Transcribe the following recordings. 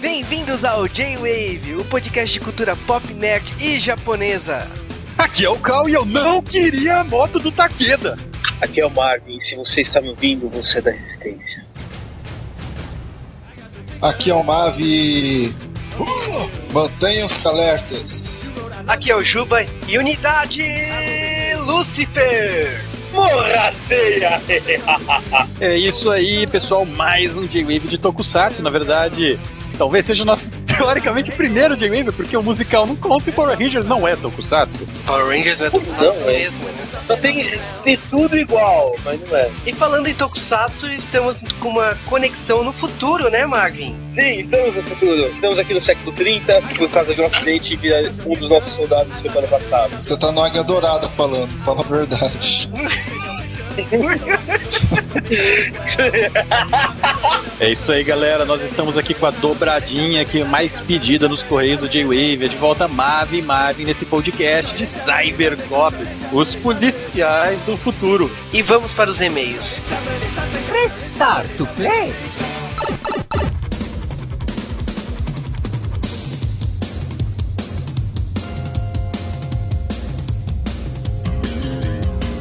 Bem-vindos ao J-Wave, o podcast de cultura pop, nerd e japonesa. Aqui é o Cal e eu não queria a moto do Takeda. Aqui é o Marvin, se você está me ouvindo, você é da Resistência. Aqui é o Mavi. Uh, Mantenham-se alertas. Aqui é o Juba e Unidade Lucifer. Morraceia! É isso aí, pessoal. Mais um J-Wave de Tokusatsu. Na verdade, talvez seja o nosso, teoricamente, primeiro J-Wave, porque o musical não conta e Power Rangers não é Tokusatsu. Power Rangers não é Tokusatsu Não, é. mesmo, né? Só tem, tem tudo igual, mas não é. E falando em Tokusatsu, estamos com uma conexão no futuro, né, Marvin? Sim, estamos no futuro. Estamos aqui no século 30, por causa de um acidente que um dos nossos soldados foi para o passado. Você tá no Águia Dourada falando, fala a verdade. É isso aí, galera. Nós estamos aqui com a dobradinha aqui mais pedida nos Correios do J-Wave. É de volta Mavi e Mavi nesse podcast de Cybercops, os policiais do futuro. E vamos para os e-mails. Start to play.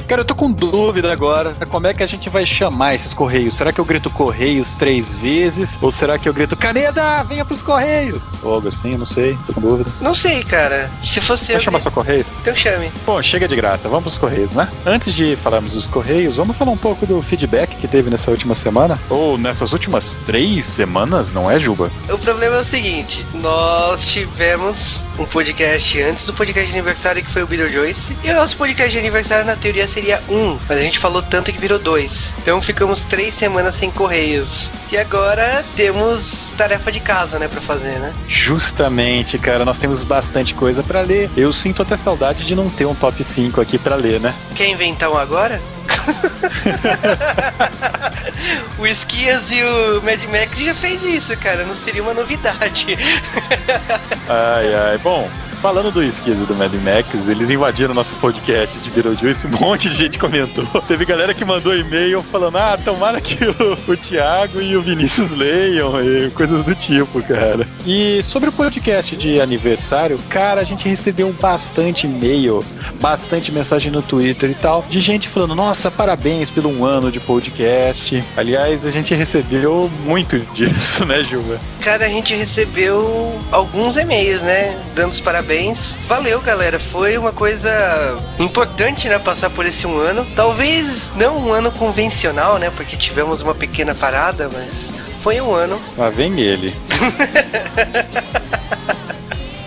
Cara, eu tô com dúvida agora. Como é que a gente vai chamar esses Correios? Será que eu grito Correios três vezes? Ou será que eu grito Caneda, venha pros Correios? Ou algo assim, não sei, tô com dúvida. Não sei, cara. Se fosse Vai eu. chamar só Correios? Então chame. Bom, chega de graça, vamos pros Correios, né? Antes de falarmos dos Correios, vamos falar um pouco do feedback que teve nessa última semana? Ou nessas últimas três semanas, não é, Juba? O problema é o seguinte: nós tivemos um podcast antes do podcast de aniversário que foi o Beetlejuice. E o nosso podcast de aniversário, na teoria, seria um. Mas a gente falou tanto que virou dois. Então ficamos três semanas sem correios. E agora temos tarefa de casa, né, pra fazer, né? Justamente, cara, nós temos bastante coisa pra ler. Eu sinto até saudade de não ter um top 5 aqui pra ler, né? Quer inventar um agora? o Esquias e o Mad Max já fez isso, cara. Não seria uma novidade. Ai, ai. Bom, falando do esquizo do Mad Max, eles invadiram nosso podcast de Beetlejuice, um monte de gente comentou. Teve galera que mandou e-mail falando, ah, tomara que o, o Thiago e o Vinícius leiam, e coisas do tipo, cara. E sobre o podcast de aniversário, cara, a gente recebeu bastante e-mail, bastante mensagem no Twitter e tal, de gente falando, nossa, parabéns pelo um ano de podcast. Aliás, a gente recebeu muito disso, né, Juba? Cara, a gente recebeu alguns e-mails, né? Dando os parabéns. Valeu, galera. Foi uma coisa importante, né? Passar por esse um ano. Talvez não um ano convencional, né? Porque tivemos uma pequena parada, mas foi um ano. Lá vem ele.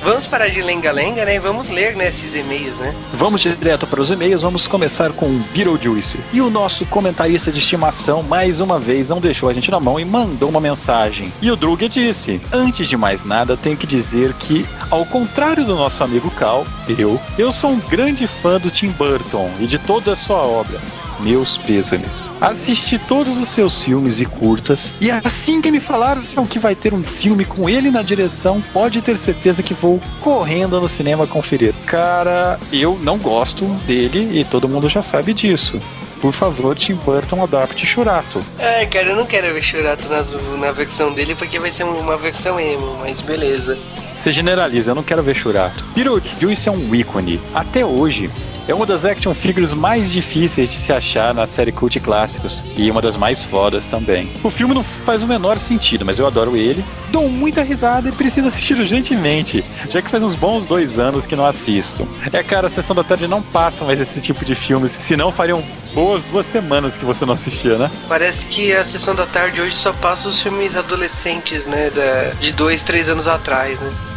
Vamos parar de lenga-lenga, né? E vamos ler, né? Esses e-mails, né? Vamos direto para os e-mails, vamos começar com Beetlejuice. E o nosso comentarista de estimação, mais uma vez, não deixou a gente na mão e mandou uma mensagem. E o Drug disse: Antes de mais nada, tenho que dizer que, ao contrário do nosso amigo Cal, eu, eu sou um grande fã do Tim Burton e de toda a sua obra. Meus pêsames. Assisti todos os seus filmes e curtas, e assim que me falaram que vai ter um filme com ele na direção, pode ter certeza que vou correndo no cinema conferir. Cara, eu não gosto dele e todo mundo já sabe disso. Por favor, Tim Burton adapte Churato. Ai, cara, eu não quero ver Churato na, na versão dele porque vai ser uma versão emo, mas beleza. Você generaliza, eu não quero ver Churato. Beetlejuice é um ícone. Até hoje, é uma das action figures mais difíceis de se achar na série Cult Clássicos e uma das mais fodas também. O filme não faz o menor sentido, mas eu adoro ele, dou muita risada e preciso assistir urgentemente, já que faz uns bons dois anos que não assisto. É, cara, a sessão da tarde não passa mais esse tipo de filmes, senão fariam boas duas semanas que você não assistia, né? Parece que a sessão da tarde hoje só passa os filmes adolescentes, né? Da, de dois, três anos atrás, né?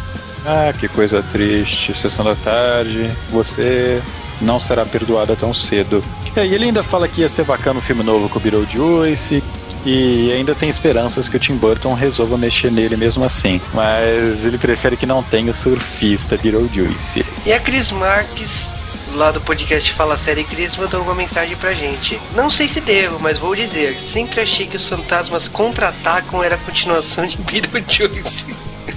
Ah, que coisa triste. Sessão da tarde, você não será perdoada tão cedo. E ele ainda fala que ia ser bacana um filme novo com o Beetlejuice, e ainda tem esperanças que o Tim Burton resolva mexer nele mesmo assim. Mas ele prefere que não tenha o surfista Beetlejuice. E a Cris Marques, lá do podcast Fala Série Cris, mandou uma mensagem pra gente. Não sei se devo, mas vou dizer. Sempre achei que os fantasmas contra-atacam era a continuação de Beetlejuice.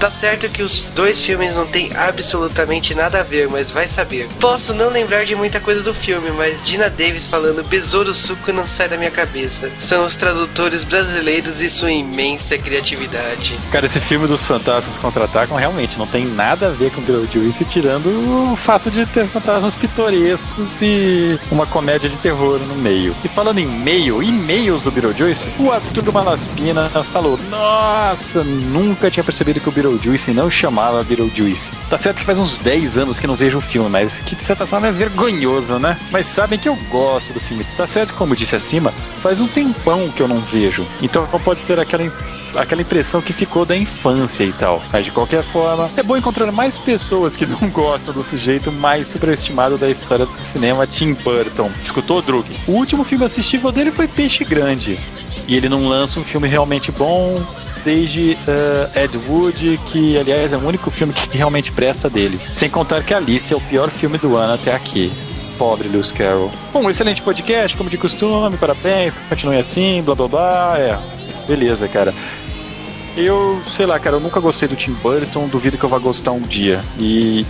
Tá certo que os dois filmes não têm absolutamente nada a ver, mas vai saber. Posso não lembrar de muita coisa do filme, mas Dina Davis falando Besouro Suco não sai da minha cabeça. São os tradutores brasileiros e sua imensa criatividade. Cara, esse filme dos fantasmas contra-atacam realmente não tem nada a ver com Beetlejuice, tirando o fato de ter fantasmas pitorescos e uma comédia de terror no meio. E falando em meio, e-mails do Beetlejuice, o Arthur Malaspina falou: Nossa, nunca tinha percebido que o Beetlejuice não chamava Beetlejuice. Tá certo que faz uns 10 anos que não vejo o filme, mas que de certa forma é vergonhoso, né? Mas sabem que eu gosto do filme. Tá certo como disse acima, faz um tempão que eu não vejo. Então pode ser aquela aquela impressão que ficou da infância e tal. Mas de qualquer forma, é bom encontrar mais pessoas que não gostam do sujeito mais superestimado da história do cinema, Tim Burton. Escutou, Drug? O último filme assistível dele foi Peixe Grande. E ele não lança um filme realmente bom, desde uh, Ed Wood, que aliás é o único filme que realmente presta dele. Sem contar que Alice é o pior filme do ano até aqui. Pobre Lewis Carroll. Bom, excelente podcast, como de costume, parabéns, continue assim, blá blá blá. É, beleza, cara. Eu, sei lá, cara, eu nunca gostei do Tim Burton, duvido que eu vá gostar um dia. E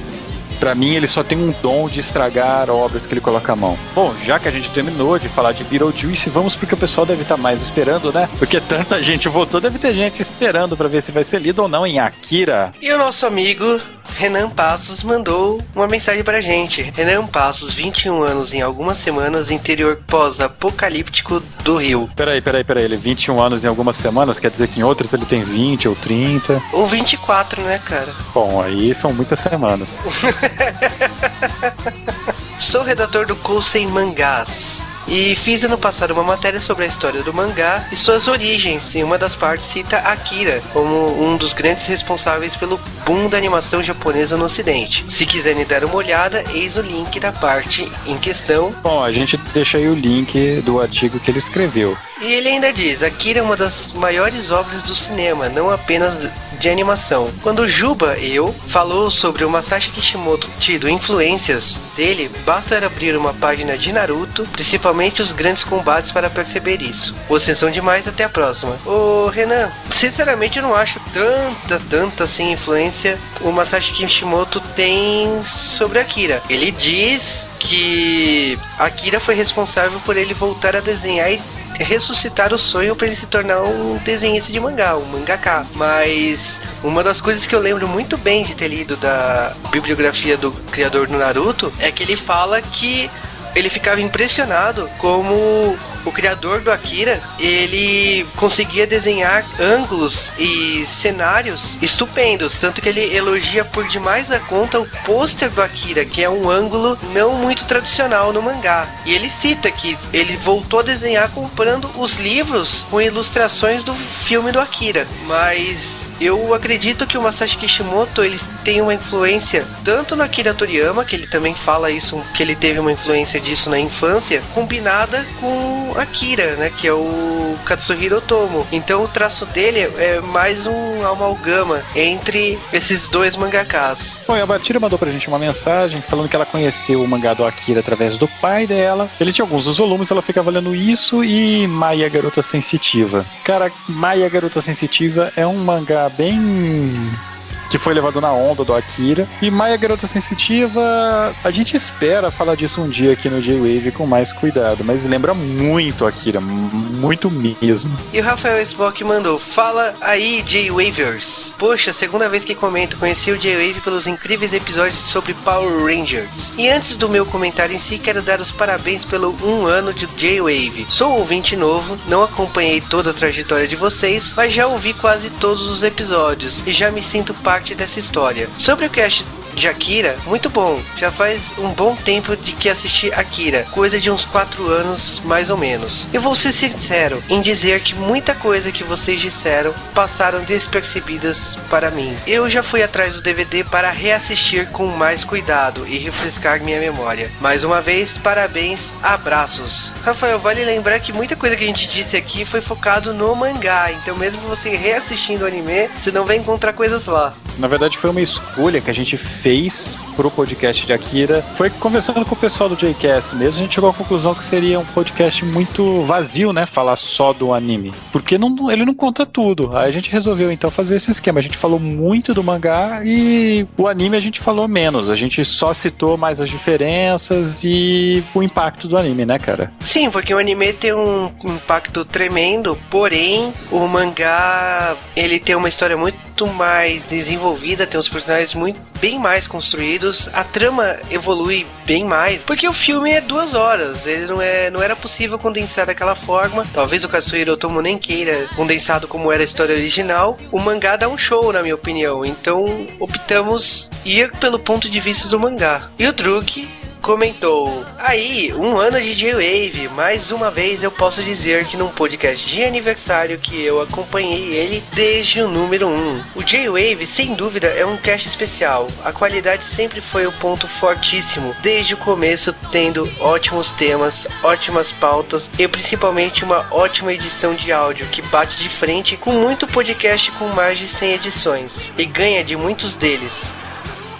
para mim ele só tem um dom de estragar obras que ele coloca a mão. Bom, já que a gente terminou de falar de Beetlejuice, vamos porque o pessoal deve estar tá mais esperando, né? Porque tanta gente votou, deve ter gente esperando para ver se vai ser lido ou não em Akira. E o nosso amigo Renan Passos mandou uma mensagem pra gente. Renan Passos, 21 anos em algumas semanas, interior pós-apocalíptico do Rio. Peraí, peraí, peraí. Ele 21 anos em algumas semanas, quer dizer que em outras ele tem 20 ou 30? Ou 24, né, cara? Bom, aí são muitas semanas. Sou redator do Kousei Mangás e fiz ano passado uma matéria sobre a história do mangá e suas origens. Em uma das partes cita Akira como um dos grandes responsáveis pelo boom da animação japonesa no ocidente. Se quiserem dar uma olhada, eis o link da parte em questão. Bom, a gente deixa aí o link do artigo que ele escreveu. E ele ainda diz: Akira é uma das maiores obras do cinema, não apenas de animação. Quando Juba Eu falou sobre o Masashi Kishimoto tido influências dele, basta abrir uma página de Naruto, principalmente os grandes combates para perceber isso. Vocês são demais, até a próxima. Ô Renan, sinceramente eu não acho tanta, tanta assim influência o Masashi Kishimoto tem sobre Akira. Ele diz que Akira foi responsável por ele voltar a desenhar e ressuscitar o sonho para ele se tornar um desenhista de mangá, um mangaka. Mas uma das coisas que eu lembro muito bem de ter lido da bibliografia do criador do Naruto é que ele fala que ele ficava impressionado como o criador do Akira, ele conseguia desenhar ângulos e cenários estupendos, tanto que ele elogia por demais a conta o pôster do Akira, que é um ângulo não muito tradicional no mangá. E ele cita que ele voltou a desenhar comprando os livros com ilustrações do filme do Akira, mas eu acredito que o Masashi Kishimoto ele tem uma influência tanto no Akira Toriyama, que ele também fala isso, que ele teve uma influência disso na infância, combinada com Akira, né, que é o Katsuhiro Otomo. Então o traço dele é mais um amalgama entre esses dois mangakas. Bom, a Batira mandou pra gente uma mensagem falando que ela conheceu o mangá do Akira através do pai dela. Ele tinha alguns dos volumes, ela ficava lendo isso e Maia Garota Sensitiva. Cara, Maia Garota Sensitiva é um mangá bem que foi levado na onda do Akira. E Maia Garota Sensitiva, a gente espera falar disso um dia aqui no J-Wave com mais cuidado, mas lembra muito Akira, muito mesmo. E o Rafael Spock mandou: Fala aí, J-Wavers. Poxa, segunda vez que comento, conheci o J-Wave pelos incríveis episódios sobre Power Rangers. E antes do meu comentário em si, quero dar os parabéns pelo um ano de J-Wave. Sou ouvinte novo, não acompanhei toda a trajetória de vocês, mas já ouvi quase todos os episódios e já me sinto parte parte dessa história. Sobre o cast de Akira, muito bom. Já faz um bom tempo de que assisti Akira, coisa de uns 4 anos mais ou menos. Eu vou ser sincero em dizer que muita coisa que vocês disseram passaram despercebidas para mim. Eu já fui atrás do DVD para reassistir com mais cuidado e refrescar minha memória. Mais uma vez, parabéns, abraços. Rafael, vale lembrar que muita coisa que a gente disse aqui foi focado no mangá, então mesmo você reassistindo o anime, você não vai encontrar coisas lá. Na verdade, foi uma escolha que a gente fez pro podcast de Akira. Foi conversando com o pessoal do Jcast mesmo, a gente chegou à conclusão que seria um podcast muito vazio, né? Falar só do anime. Porque não, ele não conta tudo. Aí a gente resolveu então fazer esse esquema. A gente falou muito do mangá e o anime a gente falou menos. A gente só citou mais as diferenças e o impacto do anime, né, cara? Sim, porque o anime tem um impacto tremendo, porém o mangá ele tem uma história muito mais desenvolvida, tem os personagens muito bem mais construídos, a trama evolui bem mais, porque o filme é duas horas, ele não é não era possível condensar daquela forma. Talvez o Katsuhiro Otomo nem queira condensado como era a história original. O mangá dá um show, na minha opinião. Então optamos ir pelo ponto de vista do mangá. E o Druk comentou: Aí, um ano de J-Wave. Mais uma vez eu posso dizer que num podcast de aniversário que eu acompanhei ele desde o número 1. O J-Wave, sem dúvida, é um cast especial. A qualidade sempre foi o ponto fortíssimo, desde o começo, tendo ótimos temas, ótimas pautas e principalmente uma ótima edição de áudio que bate de frente com muito podcast com mais de 100 edições e ganha de muitos deles.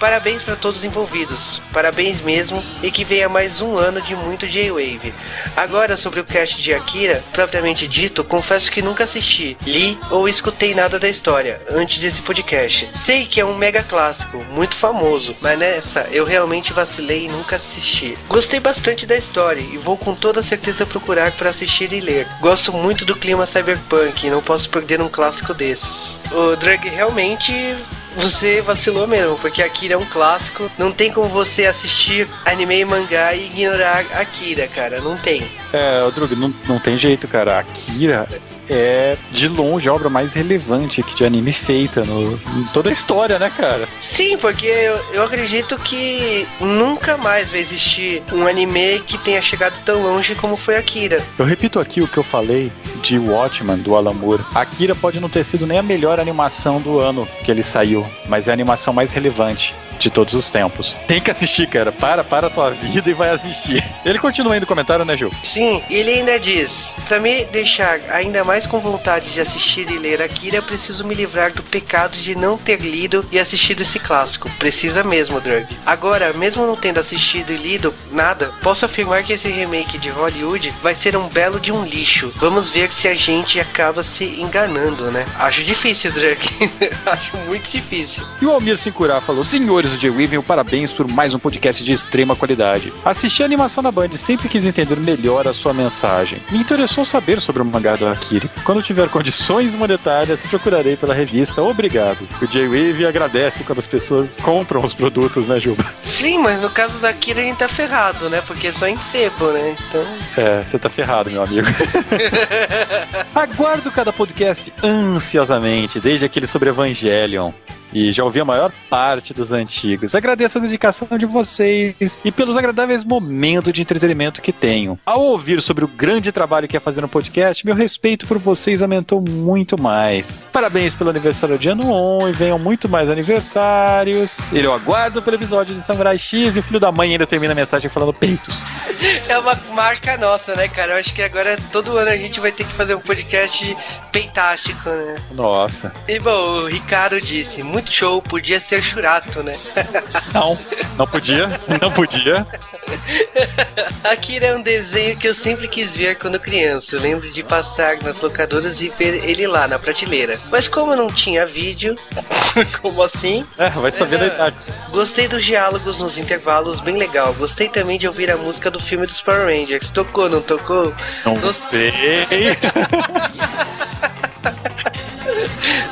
Parabéns para todos os envolvidos, parabéns mesmo e que venha mais um ano de muito J-Wave. Agora sobre o cast de Akira, propriamente dito, confesso que nunca assisti, li ou escutei nada da história antes desse podcast. Sei que é um mega clássico, muito famoso, mas nessa eu realmente vacilei e nunca assisti. Gostei bastante da história e vou com toda certeza procurar para assistir e ler. Gosto muito do clima cyberpunk e não posso perder um clássico desses. O Drug realmente você vacilou mesmo, porque Akira é um clássico. Não tem como você assistir anime e mangá e ignorar Akira, cara. Não tem. É, Drug, não, não tem jeito, cara. Akira é de longe a obra mais relevante que de anime feita no, em toda a história, né, cara? Sim, porque eu, eu acredito que nunca mais vai existir um anime que tenha chegado tão longe como foi Akira. Eu repito aqui o que eu falei de Watchman, do Alan Moore. Akira pode não ter sido nem a melhor animação do ano que ele saiu, mas é a animação mais relevante de todos os tempos. Tem que assistir, cara. Para, para a tua vida e vai assistir. Ele continua aí no comentário, né, Gil? Sim, ele ainda diz: Para me deixar ainda mais com vontade de assistir e ler Akira, eu preciso me livrar do pecado de não ter lido e assistido esse clássico. Precisa mesmo, Drug. Agora, mesmo não tendo assistido e lido nada, posso afirmar que esse remake de Hollywood vai ser um belo de um lixo. Vamos ver se a gente acaba se enganando, né? Acho difícil, Drug. Acho muito difícil. E o Almir Sincurá falou: Senhores do J-Weaving, parabéns por mais um podcast de extrema qualidade. Assisti a animação da Band e sempre quis entender melhor a sua mensagem. Me interessou saber sobre o mangá do Akira. Quando tiver condições monetárias, procurarei pela revista. Obrigado. O J-Wave agradece quando as pessoas compram os produtos, né, Juba? Sim, mas no caso da Akira a gente tá ferrado, né? Porque é só em sebo, né? Então. É, você tá ferrado, meu amigo. Aguardo cada podcast ansiosamente, desde aquele sobre Evangelion e já ouvi a maior parte dos antigos. Agradeço a dedicação de vocês e pelos agradáveis momentos de entretenimento que tenho. Ao ouvir sobre o grande trabalho que é fazer no podcast, meu respeito por vocês aumentou muito mais. Parabéns pelo aniversário de ano 1 e venham muito mais aniversários. Eu aguardo pelo episódio de Samurai X e o filho da mãe ainda termina a mensagem falando peitos. É uma marca nossa, né, cara? Eu acho que agora todo ano a gente vai ter que fazer um podcast peitástico, né? Nossa. E bom, o Ricardo disse, muito show, podia ser churato, né? Não, não podia, não podia. Akira é um desenho que eu sempre quis ver quando criança. Eu lembro de passar nas locadoras e ver ele lá na prateleira. Mas como não tinha vídeo, como assim? É, vai saber da idade. Gostei dos diálogos nos intervalos, bem legal. Gostei também de ouvir a música do filme dos Power Rangers. Tocou, não tocou? Não sei.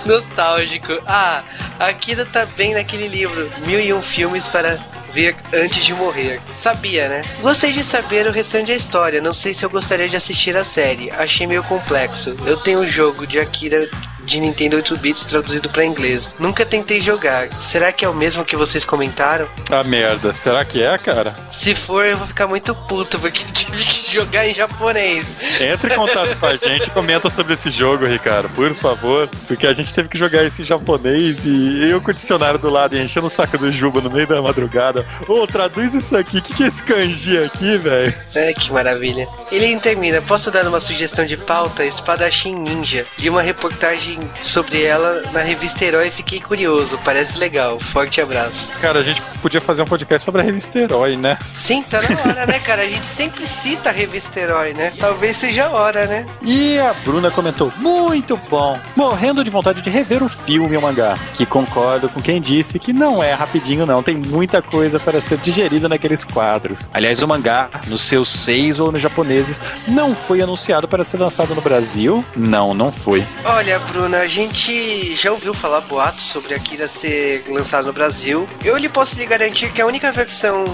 Nostálgico. Ah, Akira tá bem naquele livro. Mil e um filmes para ver antes de morrer. Sabia, né? Gostei de saber o restante da história. Não sei se eu gostaria de assistir a série. Achei meio complexo. Eu tenho um jogo de Akira de Nintendo 8 bits traduzido para inglês. Nunca tentei jogar. Será que é o mesmo que vocês comentaram? Ah, merda. Será que é, cara? Se for, eu vou ficar muito puto porque eu tive que jogar em japonês. Entre em contato com a gente e comenta sobre esse jogo, Ricardo, por favor. Porque a gente teve que jogar esse em japonês e eu com o dicionário do lado e enchendo o saco do Juba no meio da madrugada. Ô, oh, traduz isso aqui. O que, que é esse kanji aqui, velho? É, que maravilha. Ele termina. Posso dar uma sugestão de pauta? Espadachim Ninja, de uma reportagem sobre ela na revista Herói fiquei curioso. Parece legal. Forte abraço. Cara, a gente podia fazer um podcast sobre a revista Herói, né? Sim, tá na hora, né, cara? A gente sempre cita a revista Herói, né? Talvez seja a hora, né? E a Bruna comentou: muito bom. Morrendo de vontade de rever o filme e o mangá. Que concordo com quem disse que não é rapidinho, não. Tem muita coisa para ser digerida naqueles quadros. Aliás, o mangá, nos seus seis ou nos japoneses, não foi anunciado para ser lançado no Brasil? Não, não foi. Olha, Bruna, a gente já ouviu falar boatos sobre Akira ser lançado no Brasil. Eu lhe posso lhe garantir que a única versão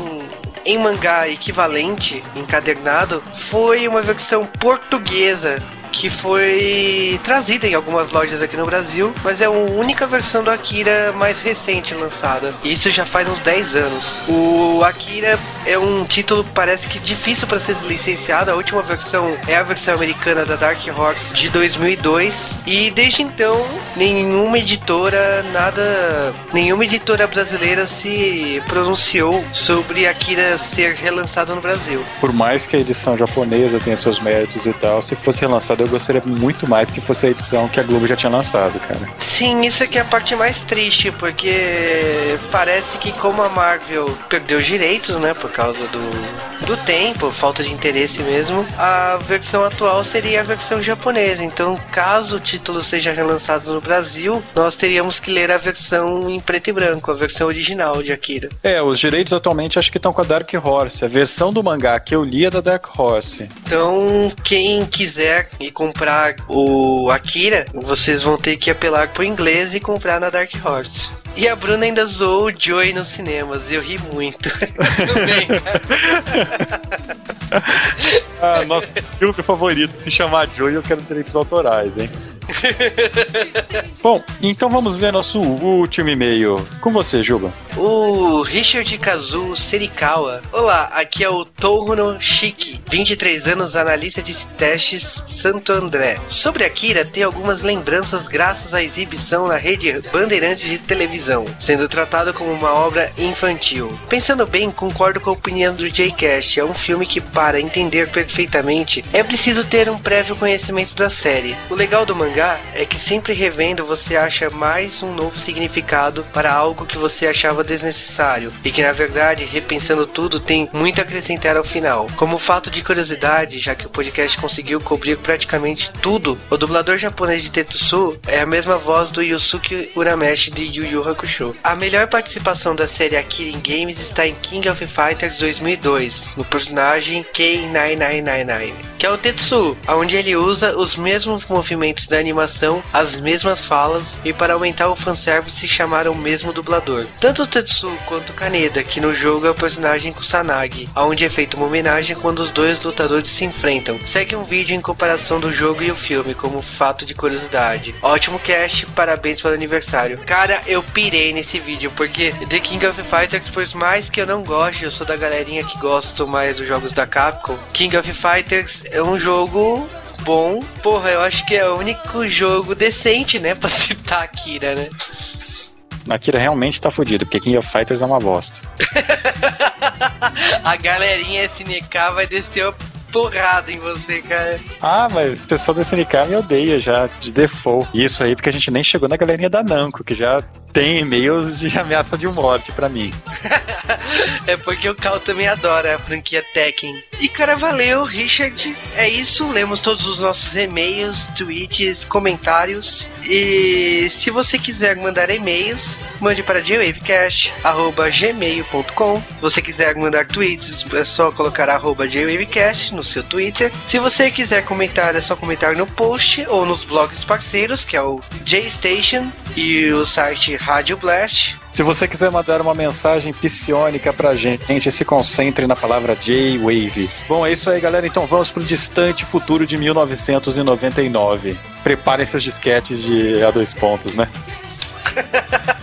em mangá equivalente, encadernado, foi uma versão portuguesa que foi trazida em algumas lojas aqui no Brasil, mas é a única versão do Akira mais recente lançada. Isso já faz uns 10 anos. O Akira é um título parece que difícil para ser licenciado. A última versão é a versão americana da Dark Horse de 2002 e desde então nenhuma editora nada, nenhuma editora brasileira se pronunciou sobre Akira ser relançado no Brasil. Por mais que a edição japonesa tenha seus méritos e tal, se fosse relançado eu gostaria muito mais que fosse a edição que a Globo já tinha lançado, cara. Sim, isso aqui é a parte mais triste, porque parece que como a Marvel perdeu os direitos, né, por causa do, do tempo, falta de interesse mesmo, a versão atual seria a versão japonesa. Então, caso o título seja relançado no Brasil, nós teríamos que ler a versão em preto e branco, a versão original de Akira. É, os direitos atualmente acho que estão com a Dark Horse. A versão do mangá que eu li é da Dark Horse. Então, quem quiser ir comprar o Akira, vocês vão ter que apelar pro inglês e comprar na Dark Horse. E a Bruna ainda zoou o Joey nos cinemas. Eu ri muito. Tudo bem, ah, nosso filme favorito, se chamar Joey, eu quero direitos autorais, hein? Bom, então vamos ver nosso último e-mail. Com você, Juba. O Richard Kazu Serikawa. Olá, aqui é o Touruno Shiki, 23 anos, analista de testes Santo André. Sobre Akira, tem algumas lembranças graças à exibição na rede Bandeirantes de televisão, sendo tratado como uma obra infantil. Pensando bem, concordo com a opinião do J-Cast. É um filme que, para entender perfeitamente, é preciso ter um prévio conhecimento da série. O legal do mangá mangá é que sempre revendo você acha mais um novo significado para algo que você achava desnecessário e que na verdade, repensando tudo, tem muito a acrescentar ao final. Como fato de curiosidade, já que o podcast conseguiu cobrir praticamente tudo, o dublador japonês de Tetsu é a mesma voz do Yusuke Urameshi de Yu Yu Hakusho. A melhor participação da série Akira Games está em King of Fighters 2002, no personagem K9999, que é o Tetsu, onde ele usa os mesmos movimentos da animação, as mesmas falas e para aumentar o fanservice chamaram o mesmo dublador. Tanto Tetsu quanto Kaneda, que no jogo é o personagem Kusanagi, onde é feita uma homenagem quando os dois lutadores se enfrentam. Segue um vídeo em comparação do jogo e o filme, como fato de curiosidade. Ótimo cast, parabéns pelo aniversário. Cara, eu pirei nesse vídeo, porque The King of Fighters, por mais que eu não goste, eu sou da galerinha que gosto mais dos jogos da Capcom, King of Fighters é um jogo bom. Porra, eu acho que é o único jogo decente, né? Pra citar Akira, né? Akira realmente tá fudido, porque King of Fighters é uma bosta. a galerinha SNK vai descer uma porrada em você, cara. Ah, mas o pessoal da SNK me odeia já, de default. Isso aí porque a gente nem chegou na galerinha da Namco, que já tem e-mails de ameaça de morte para mim. é porque o Cal também adora a franquia Tekken. E cara, valeu, Richard. É isso, lemos todos os nossos e-mails, tweets, comentários. E se você quiser mandar e-mails, mande para jwavecast.gmail.com. Se você quiser mandar tweets, é só colocar arroba jwavecast no seu Twitter. Se você quiser comentar, é só comentar no post ou nos blogs parceiros, que é o JStation e o site Rádio Blast. Se você quiser mandar uma mensagem psionica pra gente, se concentre na palavra J-Wave. Bom, é isso aí, galera. Então vamos pro distante futuro de 1999. Preparem seus disquetes de a dois pontos, né?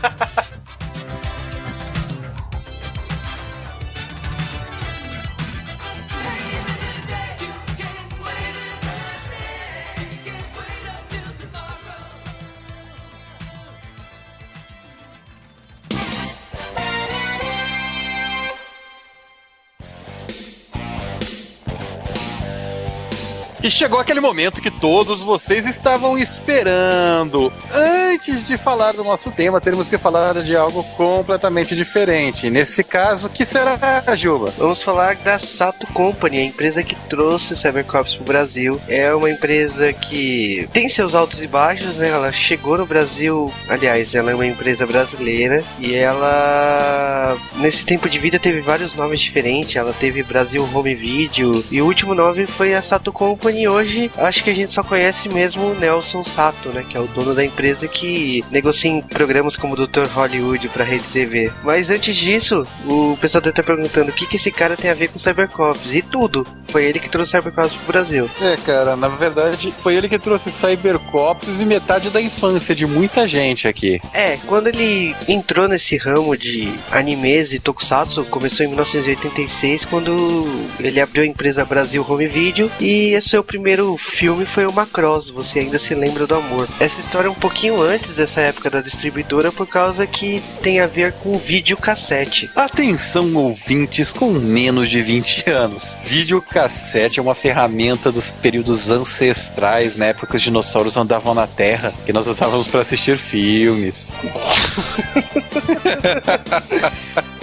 E chegou aquele momento que todos vocês estavam esperando. Antes de falar do nosso tema, teremos que falar de algo completamente diferente. Nesse caso, o que será, Juba? Vamos falar da Sato Company, a empresa que trouxe Cybercops pro Brasil. É uma empresa que tem seus altos e baixos, né? Ela chegou no Brasil, aliás, ela é uma empresa brasileira e ela nesse tempo de vida teve vários nomes diferentes. Ela teve Brasil Home Video e o último nome foi a Sato Company. Hoje acho que a gente só conhece mesmo o Nelson Sato, né? Que é o dono da empresa que negocia em programas como Dr. Hollywood pra Rede TV. Mas antes disso, o pessoal deve estar perguntando o que, que esse cara tem a ver com Cybercops. E tudo. Foi ele que trouxe Cybercops pro Brasil. É, cara, na verdade, foi ele que trouxe Cybercops e metade da infância de muita gente aqui. É, quando ele entrou nesse ramo de animes e tokusatsu, começou em 1986, quando ele abriu a empresa Brasil Home Video e esse seu primeiro filme foi o Macross, Você Ainda Se Lembra do Amor. Essa história é um pouquinho antes dessa época da distribuidora, por causa que tem a ver com videocassete. Atenção, ouvintes com menos de 20 anos. Videocassete é uma ferramenta dos períodos ancestrais, na época que os dinossauros andavam na Terra, que nós usávamos para assistir filmes.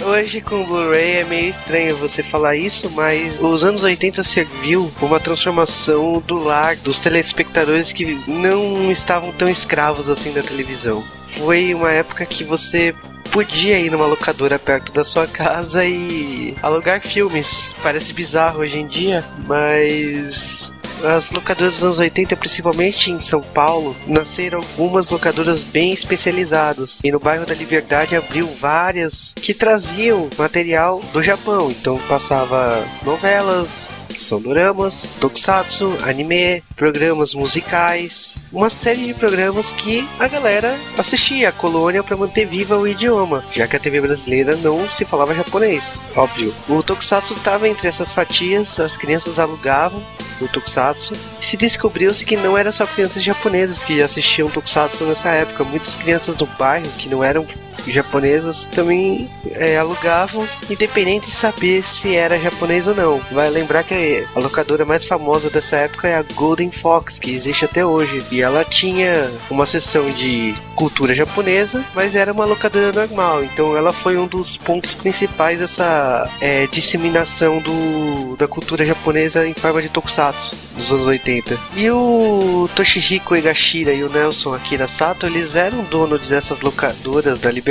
Hoje com o Blu-ray é meio estranho você falar isso, mas os anos 80 serviu uma transformação do lar dos telespectadores que não estavam tão escravos assim da televisão. Foi uma época que você podia ir numa locadora perto da sua casa e alugar filmes. Parece bizarro hoje em dia, mas as locadoras dos anos 80, principalmente em São Paulo, nasceram algumas locadoras bem especializadas. E no bairro da Liberdade abriu várias que traziam material do Japão. Então passava novelas, são doramas, tokusatsu, anime, programas musicais, uma série de programas que a galera assistia a colônia para manter viva o idioma, já que a TV brasileira não se falava japonês, óbvio. O tokusatsu estava entre essas fatias, as crianças alugavam o tokusatsu. E se descobriu-se que não era só crianças japonesas que assistiam tokusatsu nessa época, muitas crianças do bairro que não eram japonesas também é, alugavam, independente de saber se era japonês ou não. Vai lembrar que a locadora mais famosa dessa época é a Golden Fox, que existe até hoje. E ela tinha uma seção de cultura japonesa, mas era uma locadora normal. Então ela foi um dos pontos principais dessa é, disseminação do, da cultura japonesa em forma de tokusatsu dos anos 80. E o Toshihiko Egashira e o Nelson Akira Sato, eles eram donos dessas locadoras da Liberdade.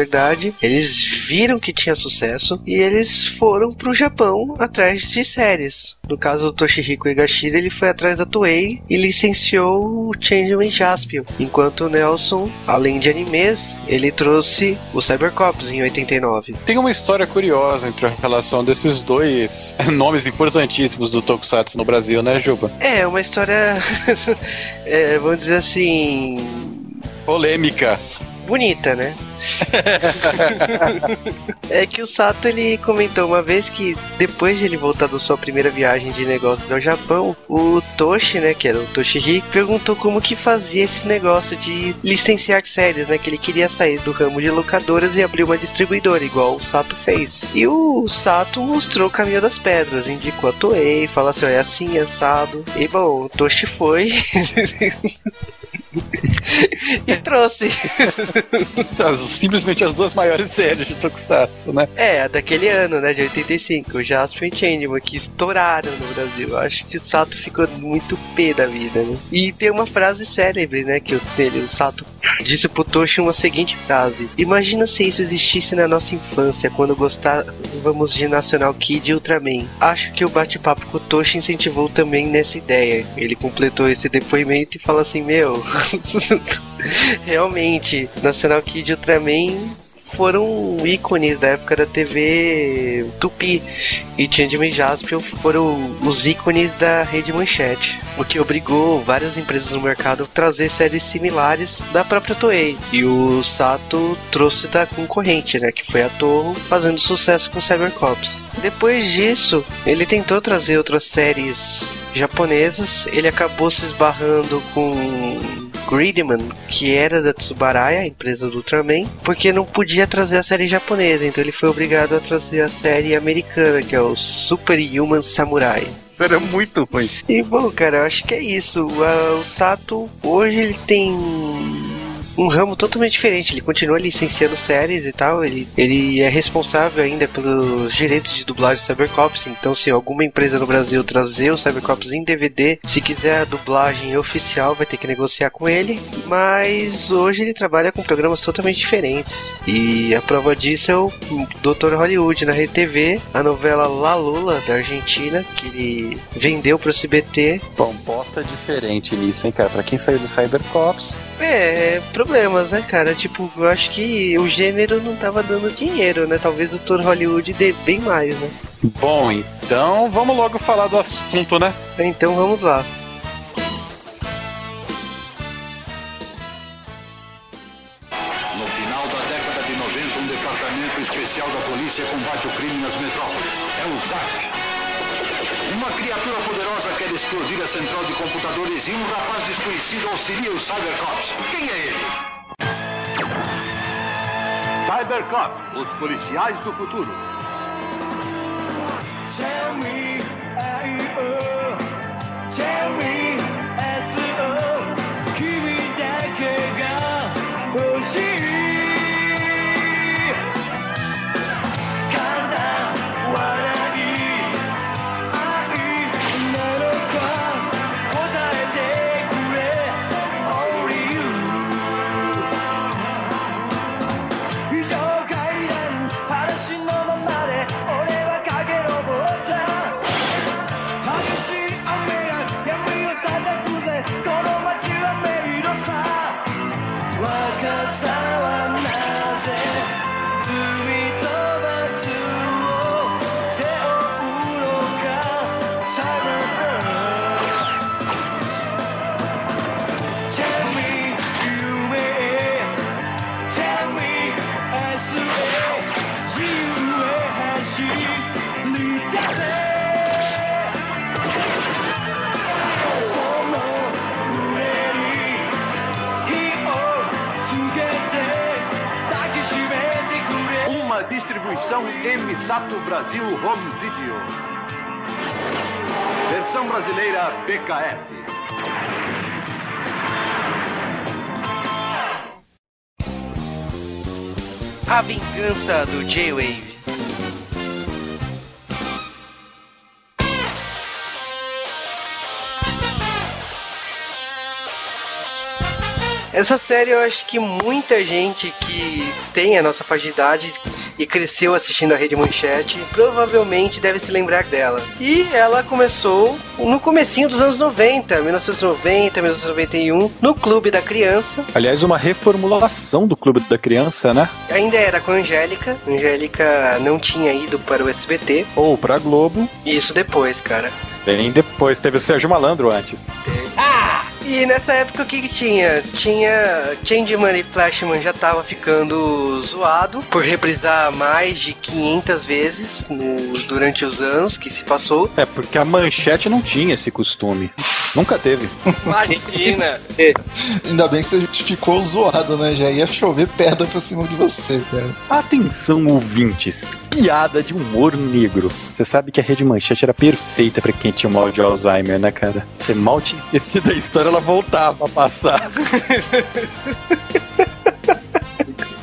Eles viram que tinha sucesso e eles foram pro Japão atrás de séries. No caso do Toshihiko Egashira, ele foi atrás da Toei e licenciou o Changeman Jaspion, enquanto o Nelson, além de animes, ele trouxe o Cybercops em 89. Tem uma história curiosa entre a relação desses dois nomes importantíssimos do Tokusatsu no Brasil, né, Juba? É, uma história, é, vamos dizer assim, Polêmica. Bonita, né? é que o Sato ele comentou uma vez que depois de ele voltar da sua primeira viagem de negócios ao Japão, o Toshi, né, que era o Toshihiko, perguntou como que fazia esse negócio de licenciar séries, né, que ele queria sair do ramo de locadoras e abrir uma distribuidora, igual o Sato fez. E o Sato mostrou o caminho das pedras, indicou a Toei, falou assim, ó, é assim, é assado. E bom, o Toshi foi... e trouxe. As- Simplesmente as duas maiores séries de Tokusatsu, né? É, a daquele ano, né, de 85, o Jasper e Changeman, que estouraram no Brasil. Acho que o Sato ficou muito pé da vida, né? E tem uma frase célebre, né, que o Sato disse pro Toshi uma seguinte frase: Imagina se isso existisse na nossa infância, quando gostávamos de National Kid e Ultraman. Acho que o bate-papo com o Toshi incentivou também nessa ideia. Ele completou esse depoimento e fala assim: Meu, realmente, National Kid e Ultraman foram ícones da época da TV Tupi e Changeman Jaspion foram os ícones da rede Manchete, o que obrigou várias empresas no mercado a trazer séries similares da própria Toei. E o Sato trouxe da concorrente, né, que foi a Toho, fazendo sucesso com Cybercops. Depois disso, ele tentou trazer outras séries japonesas, ele acabou se esbarrando com Gridman, que era da Tsubaraya, a empresa do Ultraman, porque não podia trazer a série japonesa, então ele foi obrigado a trazer a série americana, que é o Super Human Samurai. Seria muito ruim. E bom, cara, eu acho que é isso. O Sato, hoje ele tem um ramo totalmente diferente. Ele continua licenciando séries e tal. Ele, ele é responsável ainda pelos direitos de dublagem do Cybercops. Então, se alguma empresa no Brasil trazer o Cybercops em DVD, se quiser a dublagem oficial, vai ter que negociar com ele. Mas hoje ele trabalha com programas totalmente diferentes. E a prova disso é o Dr. Hollywood na RTV, a novela La Lula da Argentina, que ele vendeu pro CBT. Bom, bota diferente nisso, hein, cara? Pra quem saiu do Cybercops. É, problemas, né, cara? Tipo, eu acho que o gênero não tava dando dinheiro, né? Talvez o Dr. Hollywood dê bem mais, né? Bom, então vamos logo falar do assunto, né? Então vamos lá. No final da década de 90, um departamento especial da polícia combate o crime nas metrópoles. Explodir a central de computadores e um rapaz desconhecido auxilia os Cybercops. Quem é ele? Cybercop, os policiais do futuro. Uma Emisato Brasil Home Video. Versão brasileira BKS. A vingança do J-Wave. Essa série eu acho que muita gente que tem a nossa faixa de idade e cresceu assistindo a Rede Manchete provavelmente deve se lembrar dela. E ela começou no comecinho dos anos 90, 1990, 1991, no Clube da Criança. Aliás, uma reformulação do Clube da Criança, né? Ainda era com a Angélica. Angélica não tinha ido para o SBT. Ou pra Globo. Isso depois, cara. Bem depois, teve o Sérgio Malandro antes. E nessa época o que que tinha? Tinha Changeman e Flashman já tava ficando zoado por reprisar mais de 500 vezes no- durante os anos que se passou. É, porque a manchete não tinha esse costume. Nunca teve. Imagina! Ainda bem que você ficou zoado, né? Já ia chover pedra pra cima de você, cara. Atenção, ouvintes. Piada de humor negro. Você sabe que a Rede Manchete era perfeita pra quem tinha mal de Alzheimer, né, cara? Você mal tinha esquecido a história, ela voltava a passar.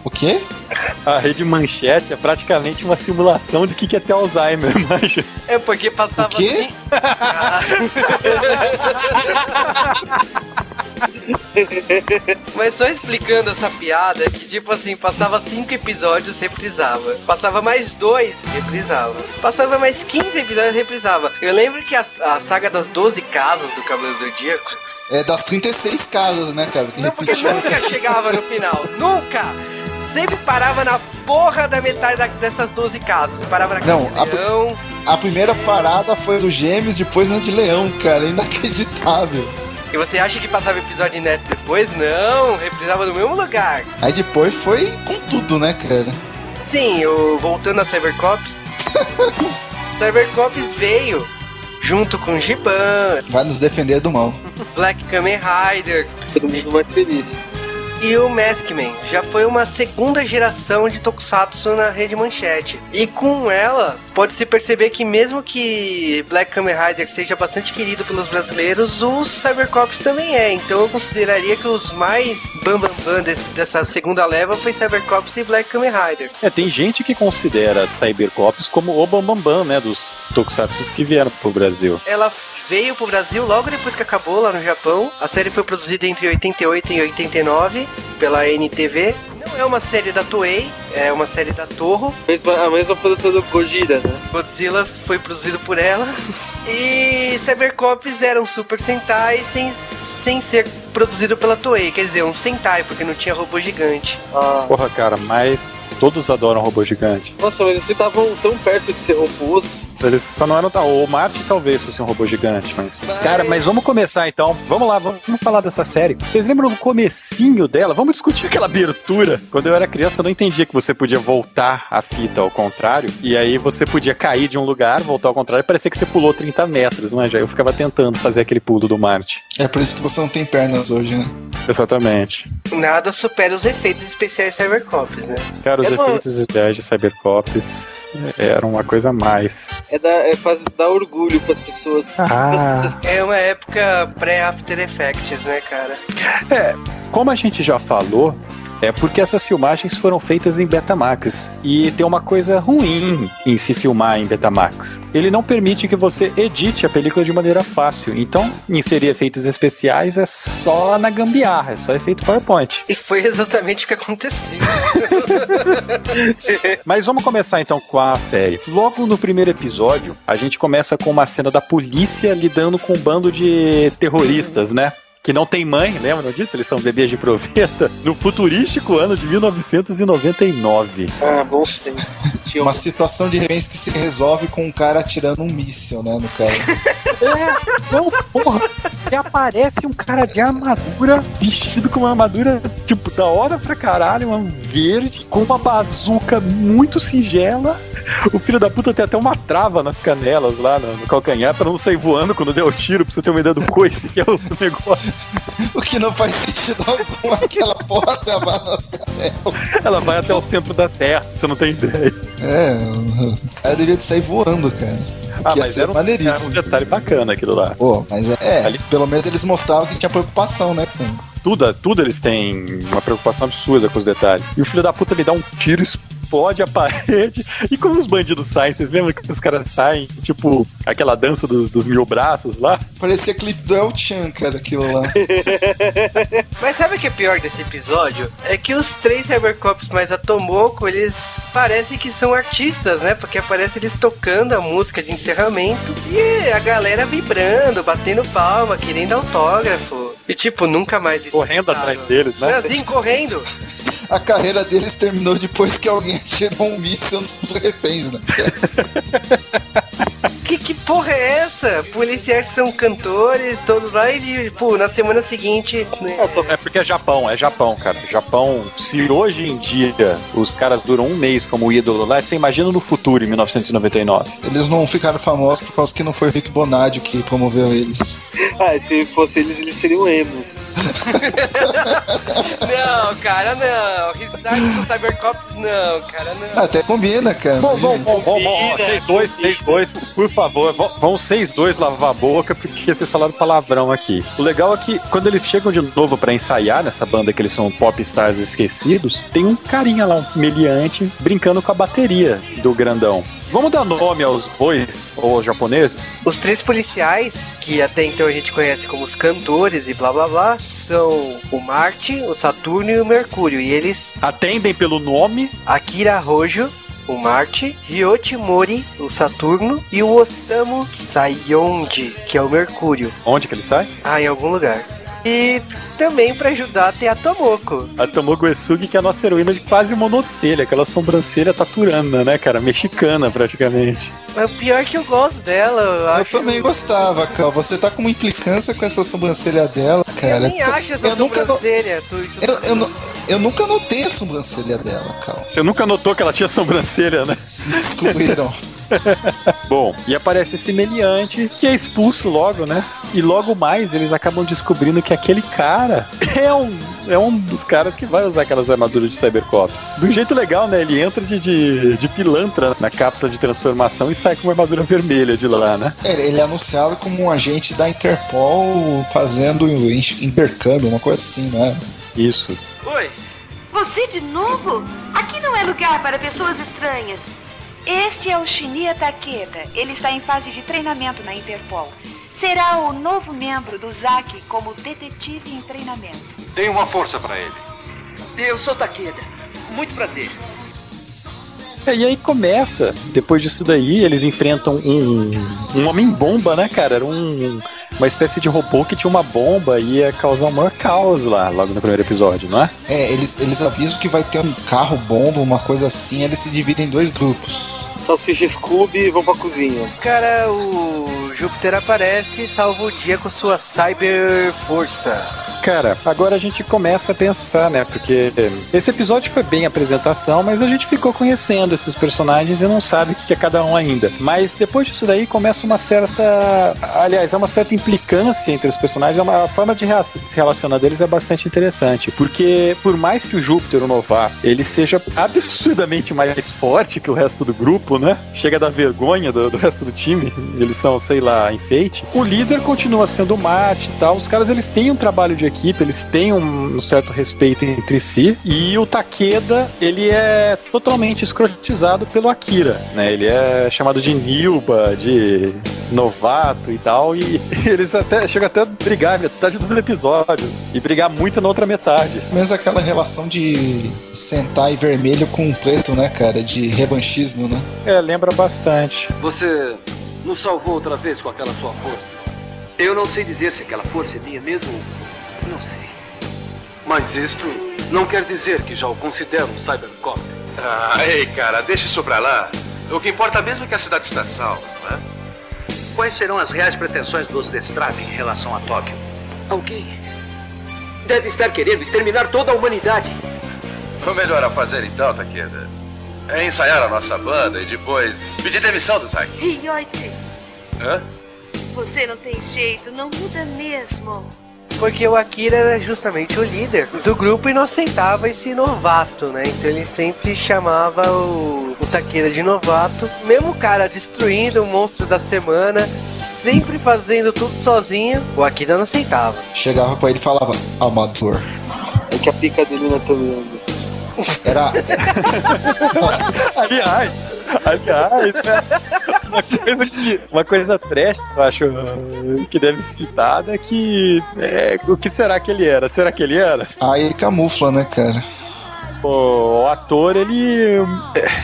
O quê? A Rede Manchete é praticamente uma simulação de que que é ter Alzheimer, mas É porque passava O quê? assim. Mas só explicando essa piada, é que tipo assim, passava cinco episódios, reprisava. Passava mais dois, reprisava. Passava mais 15 episódios, reprisava. Eu lembro que a, a saga das 12 casas do Cavaleiro do Zodíaco. É das 36 casas, né, cara? Que Não, porque nunca chegava no final. Nunca! Sempre parava na porra da metade da- dessas 12 casas. Parava na Não, casa a- do leão. A primeira parada foi do Gêmeos, depois na de Leão, cara. Inacreditável. E você acha que passava episódio inédito depois? Não, reprisava no mesmo lugar. Aí depois foi com tudo, né, cara? Sim, eu, voltando a Cybercops. Cybercops veio junto com Giban, Vai nos defender do mal. Black Kamen Rider. Todo mundo mais feliz. E o Maskman. Já foi uma segunda geração de Tokusatsu na rede Manchete. E com ela, pode-se perceber que mesmo que Black Kamen Rider seja bastante querido pelos brasileiros, os Cybercops também é. Então eu consideraria que os mais bambambam bam, bam dessa segunda leva foi Cybercops e Black Kamen Rider. É, tem gente que considera Cybercops como o bambambam, bam, bam, né, dos Tokusatsu que vieram pro Brasil. Ela veio pro Brasil logo depois que acabou lá no Japão. A série foi produzida entre 88 e 89 pela NTV. Não é uma série da Toei, é uma série da Toho. A mesma produtora do Gojira, né? Godzilla foi produzido por ela. E Cybercops era um Super Sentai sem, sem ser produzido pela Toei. Quer dizer, um Sentai, porque não tinha robô gigante. Ah. Porra, cara, mas todos adoram robô gigante. Nossa, mas eles estavam tão perto de ser robôs eles só não eram. O Marte talvez fosse um robô gigante, mas. Cara, mas vamos começar então. Vamos lá, vamos, vamos falar dessa série. Vocês lembram do comecinho dela? Vamos discutir aquela abertura. Quando eu era criança, eu não entendia que você podia voltar a fita ao contrário. E aí você podia cair de um lugar, voltar ao contrário e parecia que você pulou 30 metros, não é? Já eu ficava tentando fazer aquele pulo do Marte. É por isso que você não tem pernas hoje, né? Exatamente. Nada supera os efeitos especiais de Cybercops, né? Cara, os efeitos especiais de Cybercops eram uma coisa a mais. É, da, é pra dar orgulho pras pessoas. Ah. É uma época pré-After Effects, né, cara? É, como a gente já falou, é porque essas filmagens foram feitas em Betamax. E tem uma coisa ruim em se filmar em Betamax. Ele não permite que você edite a película de maneira fácil. Então, inserir efeitos especiais é só na gambiarra, é só efeito PowerPoint. E foi exatamente o que aconteceu. Mas vamos começar então com a série. Logo no primeiro episódio, a gente começa com uma cena da polícia lidando com um bando de terroristas, né? Que não tem mãe, lembram disso? Eles são bebês de proveta, no futurístico ano de 1999. Ah, bom sim. Uma situação de repente que se resolve com um cara atirando um míssil, né, no cara. é, não, porra. E aparece um cara de armadura, vestido com uma armadura, tipo, da hora pra caralho, um verde, com uma bazuca muito singela. O filho da puta tem até uma trava nas canelas lá no, no calcanhar pra não sair voando quando der o tiro, pra você ter uma ideia do coice que é o negócio. O que não faz sentido algum, aquela porra nas canelas. Ela vai até o centro da Terra, você não tem ideia. É, ela devia de sair voando, cara. Ah, mas era um, era um, detalhe bacana aquilo lá. Pô, mas é, é Ali... pelo menos eles mostravam que tinha preocupação, né, com tudo, tudo eles têm uma preocupação absurda com os detalhes. E o filho da puta me dá um tiro explode a parede. E como os bandidos saem, vocês lembram que os caras saem, tipo, aquela dança do, dos mil braços lá? Parecia clipe do El Chan, cara, aquilo lá. Mas sabe o que é pior desse episódio? É que os três Cybercops mais a Tomoko, eles parecem que são artistas, né? Porque aparece eles tocando a música de encerramento e a galera vibrando, batendo palma, querendo autógrafo. E tipo, nunca mais. Correndo atrás deles, né? Assim, correndo a carreira deles terminou depois que alguém atirou um míssil nos reféns, né? que, que porra é essa? Policiais são cantores, todos lá e, pô, na semana seguinte. Né? É porque é Japão, é Japão, cara. Japão, se hoje em dia os caras duram um mês como ídolo lá, você imagina no futuro, em 1999. Eles não ficaram famosos por causa que não foi o Rick Bonadio que promoveu eles. ah, se fosse eles, eles seriam emos. Não, cara, não. Restart do Cybercops, não, cara, não. Até combina, cara. Bom, bom, bom, bom, bom. 6-2, 6-2, por favor. Vão 6-2 lavar a boca, porque vocês falaram palavrão aqui. O legal é que quando eles chegam de novo pra ensaiar nessa banda que eles são pop stars esquecidos, tem um carinha lá, um meliante, brincando com a bateria do grandão. Vamos dar nome aos bois ou aos japoneses? Os três policiais, que até então a gente conhece como os cantores e blá blá blá, são o Marte, o Saturno e o Mercúrio. E eles atendem pelo nome Akira Rojo, o Marte, Ryoti Mori, o Saturno, e o Osamu Sayonji, que é o Mercúrio. Onde que ele sai? Ah, em algum lugar. E também para ajudar tem a Tomoko. A Tomoko Esugi, que é a nossa heroína de quase monocelha, aquela sobrancelha taturana, né, cara? Mexicana, praticamente. É o pior que eu gosto dela. Eu, eu acho... também gostava, Cal. Você tá com uma implicância com essa sobrancelha dela, cara. Eu nem acho essa eu sobrancelha. Nunca... Tu, tu... Eu, eu, eu, nunca notei a sobrancelha dela, Cal. Você nunca notou que ela tinha sobrancelha, né? Descobriram. Bom, e aparece esse meliante que é expulso logo, né? E logo mais eles acabam descobrindo que aquele cara é um é um dos caras que vai usar aquelas armaduras de Cybercops. Um jeito legal, né? Ele entra de, de, de pilantra na cápsula de transformação e sai com uma armadura vermelha de lá, né? Ele, ele é anunciado como um agente da Interpol fazendo intercâmbio, uma coisa assim, né? Isso. Oi. Você de novo? Aqui não é lugar para pessoas estranhas. Este é o Shinya Takeda. Ele está em fase de treinamento na Interpol. Será o novo membro do ZAC como detetive em treinamento. Dê uma força para ele. Eu sou Takeda. Muito prazer. É, e aí começa, depois disso daí, eles enfrentam um, um homem-bomba, né, cara? Era um, uma espécie de robô que tinha uma bomba e ia causar um maior caos lá, logo no primeiro episódio, não é? É, eles, eles avisam que vai ter um carro-bomba, uma coisa assim, eles se dividem em dois grupos. Salsicha Scooby e vão pra cozinha. Cara, o Júpiter aparece e salva o dia com sua cyber força. Cara, agora a gente começa a pensar, né? Porque esse episódio foi bem apresentação, mas a gente ficou conhecendo esses personagens e não sabe o que é cada um ainda. Mas depois disso daí começa uma certa. Aliás, é uma certa implicância entre os personagens. É uma, a forma de se relacionar deles é bastante interessante. Porque por mais que o Júpiter, o novato, ele seja absurdamente mais forte que o resto do grupo, né? Chega da vergonha do, do resto do time. Eles são, sei lá, enfeite. O líder continua sendo o Mate e tal. Os caras eles têm um trabalho de equipe, eles têm um, certo respeito entre si. E o Takeda, ele é totalmente escrotizado pelo Akira, né? Ele é chamado de Nilba, de novato e tal. E eles até chegam até a brigar metade dos episódios. E brigar muito na outra metade. Mas aquela relação de sentar vermelho com preto, né, cara? De revanchismo, né? É, lembra bastante. Você nos salvou outra vez com aquela sua força. Eu não sei dizer se aquela força é minha mesmo não sei. Mas isto não quer dizer que já o considero um cybercop. Ah, ei, cara, deixe isso pra lá. O que importa mesmo é que a cidade está salva, não é? Quais serão as reais pretensões dos Destrave em relação a Tóquio? Alguém deve estar querendo exterminar toda a humanidade. O melhor a fazer então, Takeda, é ensaiar a nossa banda e depois pedir demissão do Zack. Ryoichi, Hã? você não tem jeito, não muda mesmo. Porque o Akira era justamente o líder do grupo e não aceitava esse novato, né? Então ele sempre chamava o, o Takeda de novato. Mesmo o cara destruindo o monstro da semana, sempre fazendo tudo sozinho, o Akira não aceitava. Chegava pra ele e falava, amador. É que a pica dele não é tão grande. Era. Aliás, aliás, né? uma coisa que. Uma coisa trash eu acho que deve ser citada é que. É, o que será que ele era? Será que ele era? Aí ele camufla, né, cara? O, ator, ele.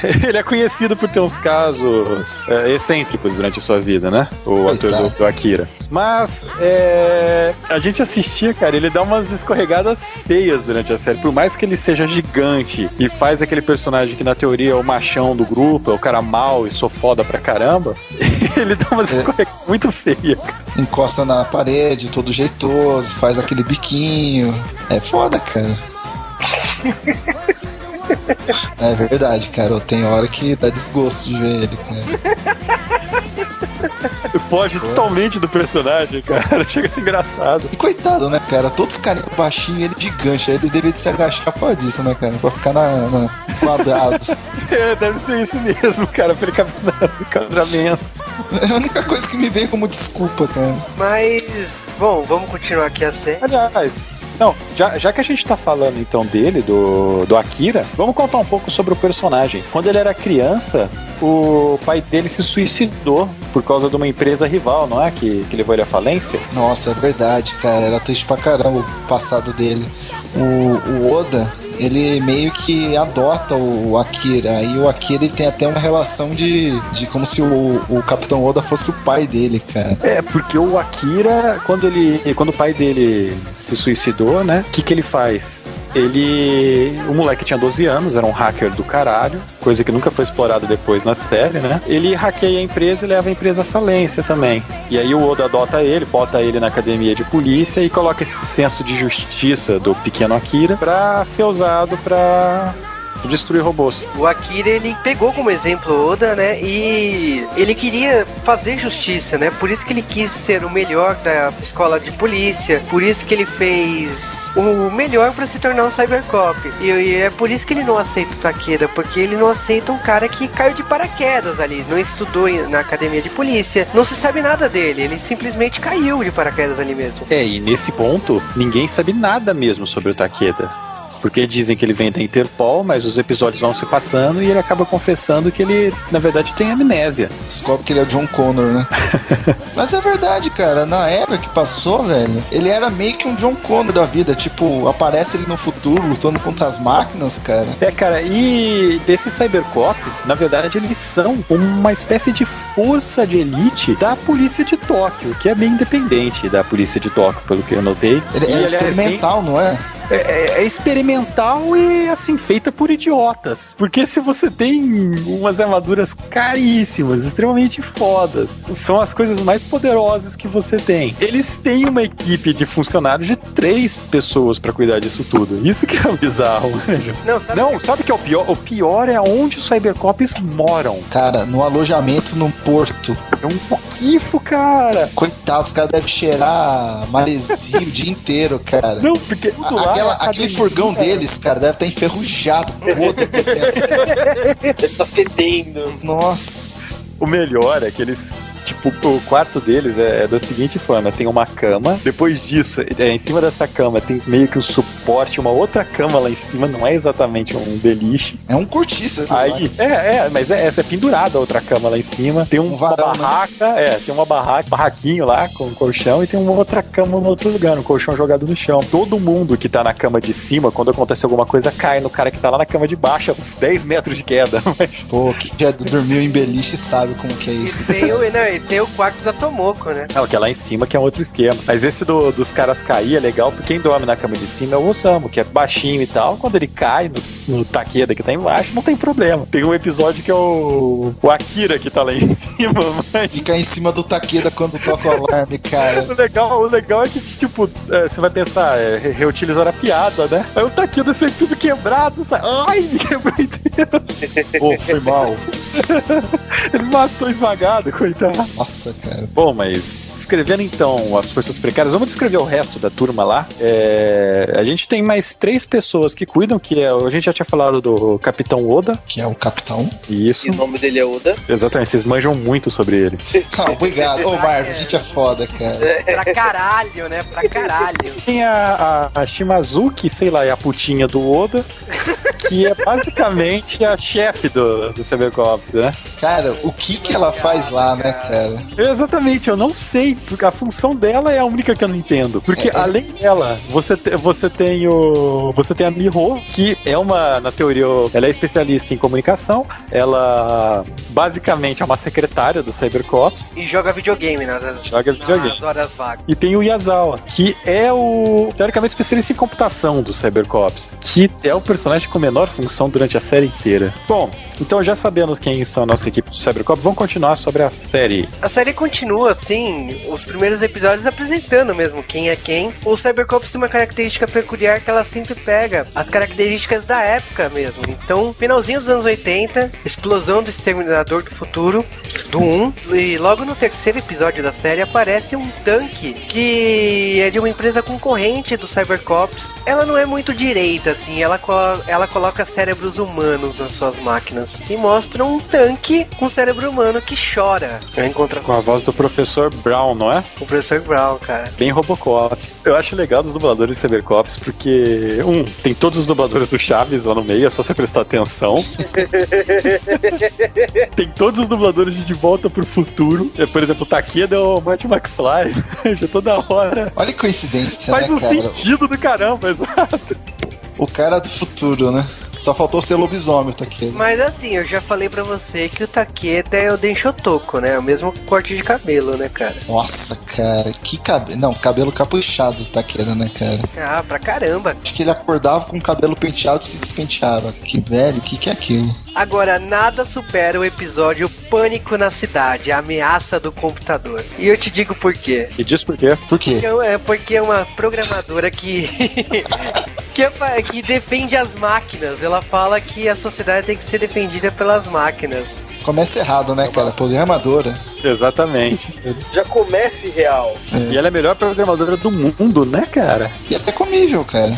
Ele é conhecido por ter uns casos é, excêntricos durante a sua vida, né? O ator do, do Akira. Mas é, a gente assistia, cara, ele dá umas escorregadas feias durante a série. Por mais que ele seja gigante e faz aquele personagem que na teoria é o machão do grupo, é o cara mal e sou foda pra caramba, ele dá umas escorregadas muito feias. Encosta na parede, todo jeitoso, faz aquele biquinho. É foda, cara. É verdade, cara. Tem hora que dá desgosto de ver ele, cara. Foge totalmente do personagem, cara. Chega a ser engraçado. E coitado, né, cara? Todos os caras baixinhos, ele gigante. Aí ele deveria se agachar por disso, né, cara? Pra ficar na, na quadrado. É, deve ser isso mesmo, cara, pra ele caminhar no casamento. É a única coisa que me veio como desculpa, cara. Mas, bom, vamos continuar aqui a série. Aliás, não, já, já que a gente tá falando então dele, do, do Akira, vamos contar um pouco sobre o personagem. Quando ele era criança, o pai dele se suicidou por causa de uma empresa rival, não é? Que, que levou ele à falência. Nossa, é verdade, cara. Era triste pra caramba o passado dele. O, o Oda, ele meio que adota o Akira. E o Akira ele tem até uma relação de, de como se o, o Capitão Oda fosse o pai dele, cara. É, porque o Akira, quando ele. Quando o pai dele se suicidou, né? O que, que ele faz? Ele. O moleque tinha 12 anos, era um hacker do caralho, coisa que nunca foi explorada depois na série, né? Ele hackeia a empresa e leva a empresa à falência também. E aí o Oda adota ele, bota ele na academia de polícia e coloca esse senso de justiça do pequeno Akira pra ser usado pra destruir robôs. O Akira, ele pegou como exemplo Oda, né? E ele queria fazer justiça, né? Por isso que ele quis ser o melhor da escola de polícia. Por isso que ele fez o melhor pra se tornar um Cybercop. E, e é por isso que ele não aceita o Takeda, porque ele não aceita um cara que caiu de paraquedas ali, não estudou na academia de polícia, não se sabe nada dele, ele simplesmente caiu de paraquedas ali mesmo. É, e nesse ponto, ninguém sabe nada mesmo sobre o Takeda. Porque dizem que ele vem da Interpol, mas os episódios vão se passando e ele acaba confessando que ele, na verdade, tem amnésia. Descobre que ele é o John Connor, né? Mas é verdade, cara. Na época que passou, velho, ele era meio que um John Connor da vida. Tipo, aparece ele no futuro lutando contra as máquinas, cara. É, cara, e esses Cybercops, na verdade, eles são uma espécie de força de elite da polícia de Tóquio, que é bem independente da polícia de Tóquio, pelo que eu notei. Ele E, é aliás, experimental, não é? É, é- é experimental e, assim, feita por idiotas. Porque se você tem umas armaduras caríssimas, extremamente fodas, são as coisas mais poderosas que você tem. Eles têm uma equipe de funcionários de três pessoas pra cuidar disso tudo. Isso que é bizarro. né, Não, sabe Não, sabe o que é o pior? O pior é onde os Cybercops moram. Cara, no alojamento num porto. É um poquifo, cara. Coitado, os caras devem cheirar maresia o dia inteiro, cara. Não, porque tudo lá Aquela- é aquele furgão deles, cara, deve estar enferrujado. podre. Ele tá fedendo. Nossa. O melhor é que eles. Tipo, o quarto deles é, é da seguinte forma: tem uma cama, depois disso, é, em cima dessa cama tem meio que um suporte, uma outra cama lá em cima, não é exatamente um beliche. É um cortiço. aquilo lá. Aí, é, é, mas é, essa é pendurada a outra cama lá em cima. Tem um, Um uma varão, né? barraca, é, tem uma barraca, barraquinho lá com um colchão e tem uma outra cama no outro lugar, um colchão jogado no chão. Todo mundo que tá na cama de cima, quando acontece alguma coisa, cai no cara que tá lá na cama de baixo, a uns 10 metros de queda. Pô, que já dormiu em beliche sabe como que é isso. E tem, o, não, e tem o quarto da Tomoko, né? Não, que é lá em cima que é um outro esquema. Mas esse do- dos caras cair é legal, porque quem dorme na cama de cima é o Osamu, que é baixinho e tal. Quando ele cai no, no Takeda que tá embaixo, não tem problema. Tem um episódio que é o, o Akira que tá lá em cima, mas. Fica em cima do Takeda quando toca o alarme, cara. O legal, o legal é que, tipo, é, você vai pensar, é, re- reutilizar a piada, né? Aí o Takeda sai tudo quebrado, sai. Ai, me quebrou inteiro. Pô, foi mal. Ele matou esmagado, coitado. Nossa, cara. Bom, mas descrevendo então as forças precárias, vamos descrever o resto da turma lá. É, a gente tem mais três pessoas que cuidam, que é, a gente já tinha falado do Capitão Oda. Que é o capitão. Isso. E o nome dele é Oda. Exatamente, vocês manjam muito sobre ele. Ah, obrigado. Ô, Marvel, a gente é foda, cara. Pra caralho, né? Pra caralho. Tem a, a, a Shimazuki, sei lá, é a putinha do Oda, que é basicamente a chefe do, do né? Cara, o que que ela faz lá, né, cara? Exatamente, eu não sei, porque a função dela é a única que eu não entendo. Porque É, é. além dela, você, te- você tem o. Você tem a Miho, que é uma, na teoria, ela é especialista em comunicação. Ela basicamente é uma secretária do Cybercops. E joga videogame nas, Joga videogame. nas horas vagas. E tem o Yazawa, que é o, teoricamente, especialista em computação do Cybercops, que é o personagem com menor função durante a série inteira. Bom, então já sabemos quem são a nossa equipe do Cybercops, vamos continuar sobre a série. A série continua assim, os primeiros episódios apresentando mesmo quem é quem. O Cybercops tem uma característica peculiar que ela sempre pega as características da época mesmo. Então, finalzinho dos anos 80, explosão do Exterminador do Futuro, do 1, e logo no terceiro episódio da série aparece um tanque que é de uma empresa concorrente do Cybercops. Ela não é muito direita, assim, ela, co- ela coloca cérebros humanos nas suas máquinas e mostra um tanque com cérebro humano que chora. Encontra Com a voz do professor Brown, não é? o professor Brown, cara. Bem Robocop. Eu acho legal dos dubladores de Cybercops porque, um, tem todos os dubladores do Chaves lá no meio, é só você prestar atenção. tem todos os dubladores de De Volta pro Futuro. É, por exemplo, o Takeda é o Marty McFly. Já toda hora. Olha que coincidência, Faz né, um cara? sentido do caramba, exato. O cara do futuro, né? Só faltou ser lobisomem, tá aqui. Mas assim, eu já falei pra você que o Takeda é o Denshotoko, né? O mesmo corte de cabelo, né, cara? Nossa, cara, que cabelo. Não, cabelo capuchado do Takeda, né, cara? Ah, pra caramba. Acho que ele acordava com o cabelo penteado e se despenteava. Que velho, o que, que é aquilo? Agora, nada supera o episódio Pânico na Cidade, a ameaça do computador. E eu te digo por quê. E diz por quê? Por quê? Então, É porque é uma programadora que. que, é que defende as máquinas. Ela fala que a sociedade tem que ser defendida pelas máquinas. Começa errado, né, cara? Programadora. Exatamente. Já comece real. E ela é a melhor programadora do mundo, né, cara? E até comível, cara.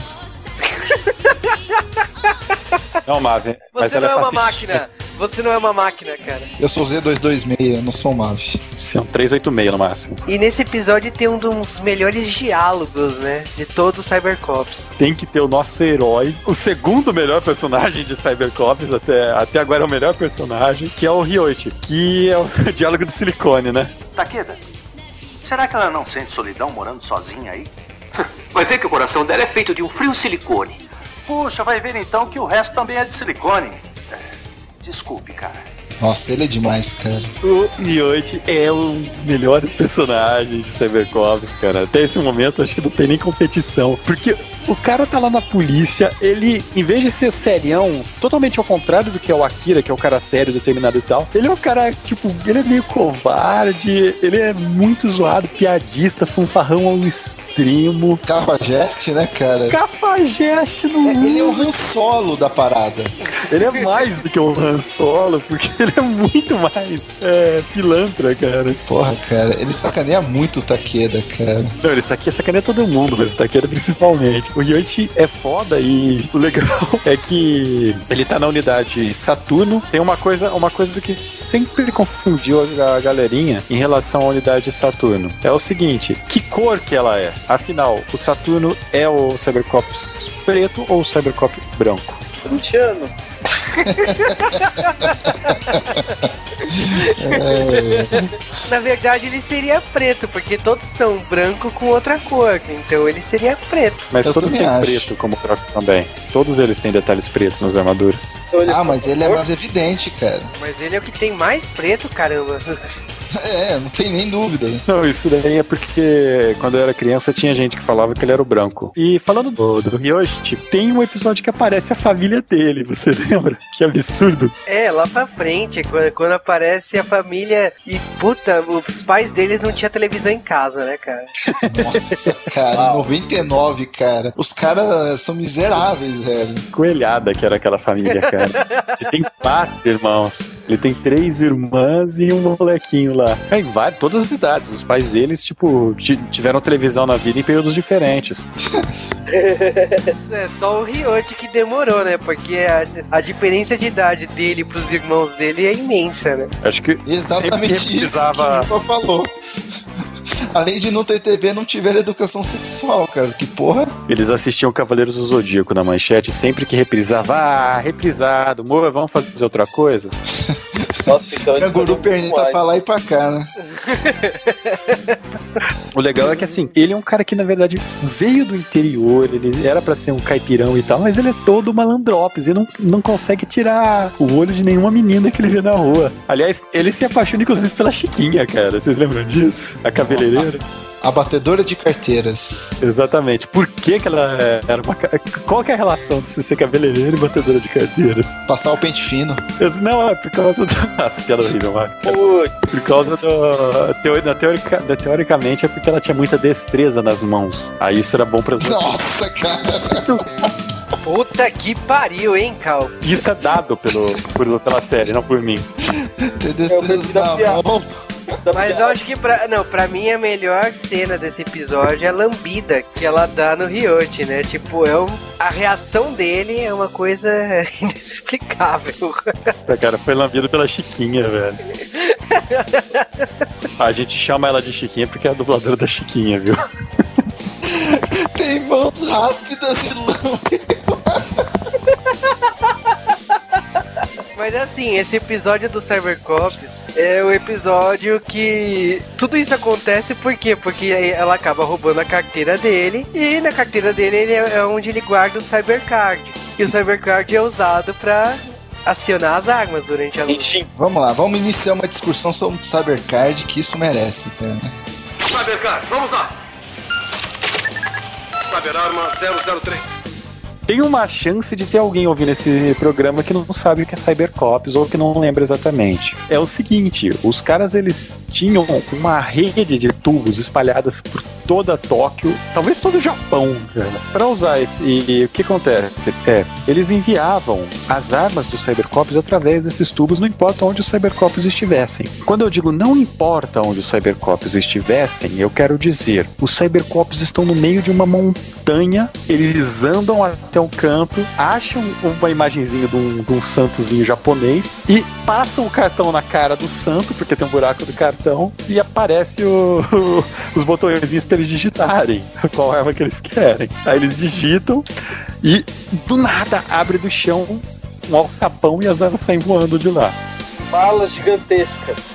Não, Marvin. mas Você ela não é uma máquina. Você não é uma máquina, cara. Eu sou Z226, eu não sou um Mave. São 386 no máximo. E nesse episódio tem um dos melhores diálogos, né? De todo o Cybercops. Tem que ter o nosso herói, o segundo melhor personagem de Cybercops, até, até agora é o melhor personagem, que é o Ryoichi, que é o diálogo do silicone, né? Takeda, será que ela não sente solidão morando sozinha aí? Vai ver que o coração dela é feito de um frio silicone. Puxa, vai ver então que o resto também é de silicone. Desculpe, cara. Nossa, ele é demais, cara. O Ryoichi é um dos melhores personagens de Cybercops, cara. Até esse momento acho que não tem nem competição. Porque o cara tá lá na polícia, ele, em vez de ser serião, totalmente ao contrário do que é o Akira, que é o cara sério, determinado e tal, ele é um cara, tipo, ele é meio covarde, ele é muito zoado, piadista, fanfarrão ao extremo. Cafajeste, né, cara? Cafajeste no É, mundo. ele é o Han Solo da parada. Ele é mais do que o Han Solo, porque ele é muito mais é, pilantra, cara. Porra, cara, ele sacaneia muito o Takeda, cara. Não, ele aqui sacaneia todo mundo, mas o Taqueira principalmente. O Yoichi é foda e o legal é que ele tá na unidade Saturno. Tem uma coisa, uma coisa que sempre confundiu a, a galerinha em relação à unidade Saturno. É o seguinte, que cor que ela é? Afinal, o Saturno é o Cybercops preto ou o Cybercop branco? Corintiano. É, Na verdade, ele seria preto, porque todos são branco com outra cor. Então ele seria preto. Mas Eu todos têm acho. preto como troca também. Todos eles têm detalhes pretos nas armaduras. Então Ah, mas ele é mais evidente, cara. Mas ele é o que tem mais preto, caramba. É, não tem nem dúvida. Não, isso daí é porque quando eu era criança tinha gente que falava que ele era o branco. E falando do, do Ryoshi, tem um episódio que aparece a família dele, você lembra? Que absurdo. É, lá pra frente, quando, quando aparece a família e, puta, os pais deles não tinham televisão em casa, né, cara? Nossa, cara, 99, cara. Os caras são miseráveis, velho. Coelhada que era aquela família, cara. Ele tem quatro irmãos. Ele tem três irmãs e um molequinho lá. É, em várias, todas as idades. Os pais deles, tipo, ti- tiveram televisão na vida em períodos diferentes. É só o Ryoji que demorou, né? Porque a, a diferença de idade dele pros irmãos dele é imensa, né? Acho que Exatamente isso precisava- que o falou. Além de não ter TV, não tiver educação sexual, cara. Que porra? eles assistiam Cavaleiros do Zodíaco na manchete sempre que reprisava. Ah, reprisado, Moa, vamos fazer outra coisa? Nossa, então Canguru demais. pra lá e pra cá, né? O legal é que assim, ele é um cara que na verdade veio do interior, ele era pra ser um caipirão e tal, mas ele é todo malandropes, ele não, não consegue tirar o olho de nenhuma menina que ele vê na rua. Aliás, ele se apaixona inclusive pela Chiquinha, cara. Vocês lembram disso? A cabeleireira? A batedora de carteiras. Exatamente. Por que, que ela era uma. Qual que é a relação de você ser cabeleireira e batedora de carteiras? Passar o pente fino. Não, é por causa do. Nossa, que piada horrível, Marco. Por causa do. Teori, na teórica, da- teoricamente é porque ela tinha muita destreza nas mãos. Aí isso era bom para Nossa, cara. Puta que pariu, hein, Cal? Isso é dado pelo, por, pela série, não por mim. Ter destreza da na piada. mão. Mas eu acho que pra. Não, pra mim a melhor cena desse episódio é a lambida que ela dá no Ryoji, né? Tipo, é um, a reação dele é uma coisa inexplicável. A cara foi lambido pela Chiquinha, velho. A gente chama ela de Chiquinha porque é a dubladora da Chiquinha, viu? Tem mãos rápidas e lambe. Mas assim, esse episódio do Cybercops é o episódio que tudo isso acontece por quê? Porque ela acaba roubando a carteira dele e na carteira dele ele é é onde ele guarda o Cybercard. E o Cybercard é usado pra acionar as armas durante a luta. enfim. Vamos lá, vamos iniciar uma discussão sobre o Cybercard que isso merece, cara. Cybercar, vamos lá! Cyberarma 003. Tem uma chance de ter alguém ouvindo esse programa que não sabe o que é Cybercops ou que não lembra exatamente. É o seguinte, os caras eles tinham uma rede de tubos espalhadas por toda Tóquio, talvez todo o Japão, cara, pra usar esse. E o que acontece? É, eles enviavam as armas dos Cybercops através desses tubos, não importa onde os Cybercops estivessem. Quando eu digo não importa onde os Cybercops estivessem, eu quero dizer, os Cybercops estão no meio de uma montanha, eles andam até o campo, acham uma imagenzinha de um, de um santozinho japonês e passam o cartão na cara do santo, porque tem um buraco do cartão, e aparece o, os botõezinhos pra eles digitarem qual arma que eles querem. Aí eles digitam e do nada abre do chão um alçapão e as armas saem voando de lá. Balas gigantescas.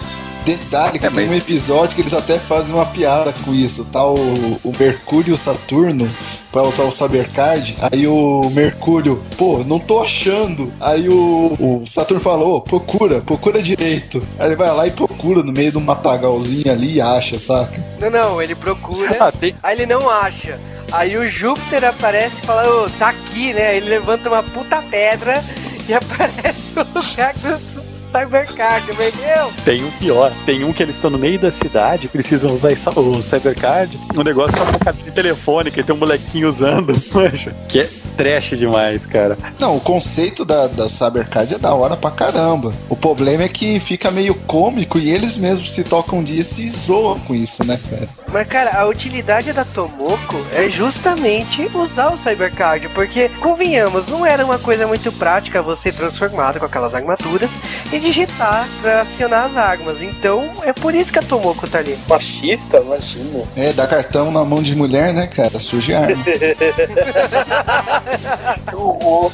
Detalhe que É, tem mas- um episódio que eles até fazem uma piada com isso, tá? O, o Mercúrio e o Saturno pra usar o Cybercard. Aí o Mercúrio, pô, não tô achando. Aí o, o Saturno falou, procura, procura direito. Aí ele vai lá e procura no meio de um matagalzinho ali e acha, saca? Não, não, ele procura, Ah, tem, aí ele não acha. Aí o Júpiter aparece e fala, ô, tá aqui, né? Ele levanta uma puta pedra e aparece o lugar do Cybercard, entendeu? tem um pior. Tem um que eles estão no meio da cidade, precisam usar o Cybercard. O negócio tá com cabine telefônica e tem um molequinho usando. Que é trash demais, cara. Não, o conceito da, da Cybercard é da hora pra caramba. O problema é que fica meio cômico e eles mesmos se tocam disso e zoam com isso, né, cara? Mas, cara, a utilidade da Tomoko é justamente usar o Cybercard, porque, convenhamos, não era uma coisa muito prática você transformado com aquelas armaduras e digitar pra acionar as armas. Então, é por isso que a Tomoko tá ali. Machista, imagina. É, dar cartão na mão de mulher, né, cara? Surge arma. Que horror.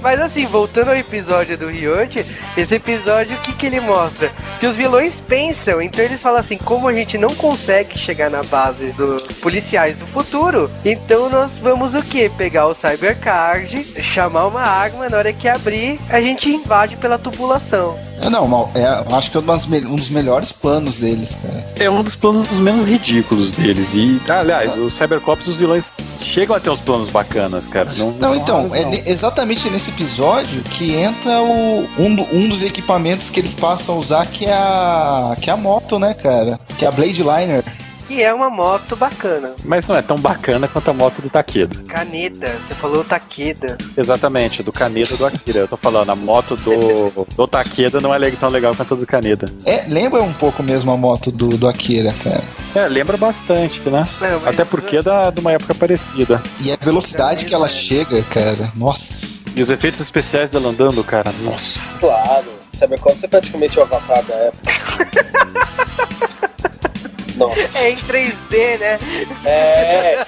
Mas assim, voltando ao episódio do Ryote, esse episódio o que, que ele mostra? Que os vilões pensam, então eles falam assim, como a gente não consegue chegar na base dos policiais do futuro, então nós vamos o que? Pegar o Cybercard, chamar uma arma, na hora que abrir, a gente invade pela tubulação. É, não, mal- é, eu acho que é um dos me- um dos melhores planos deles, cara. É um dos planos menos ridículos deles. E, ah, aliás, os Cybercops, os vilões chegam a ter uns planos bacanas, cara. Não, Não, então, é não. ne- exatamente nesse episódio que entra o, um, do- um dos equipamentos que eles passam a usar, que é a, que é a moto, né, cara? Que é a Blade Liner. E é uma moto bacana. Mas não é tão bacana quanto a moto do Takeda. Caneta, você falou Takeda. Exatamente, do Kaneda do Akira. Eu tô falando, a moto do, do Takeda não é tão legal quanto a do Kaneda. É, lembra um pouco mesmo a moto do, do Akira, cara. É, lembra bastante, né? Não, Até porque é da, de uma época parecida. E a velocidade que ela chega, cara, nossa. E os efeitos especiais dela andando, cara, nossa. Claro. Cybercop é praticamente o avatar da época. Nossa. É em 3D, né? É.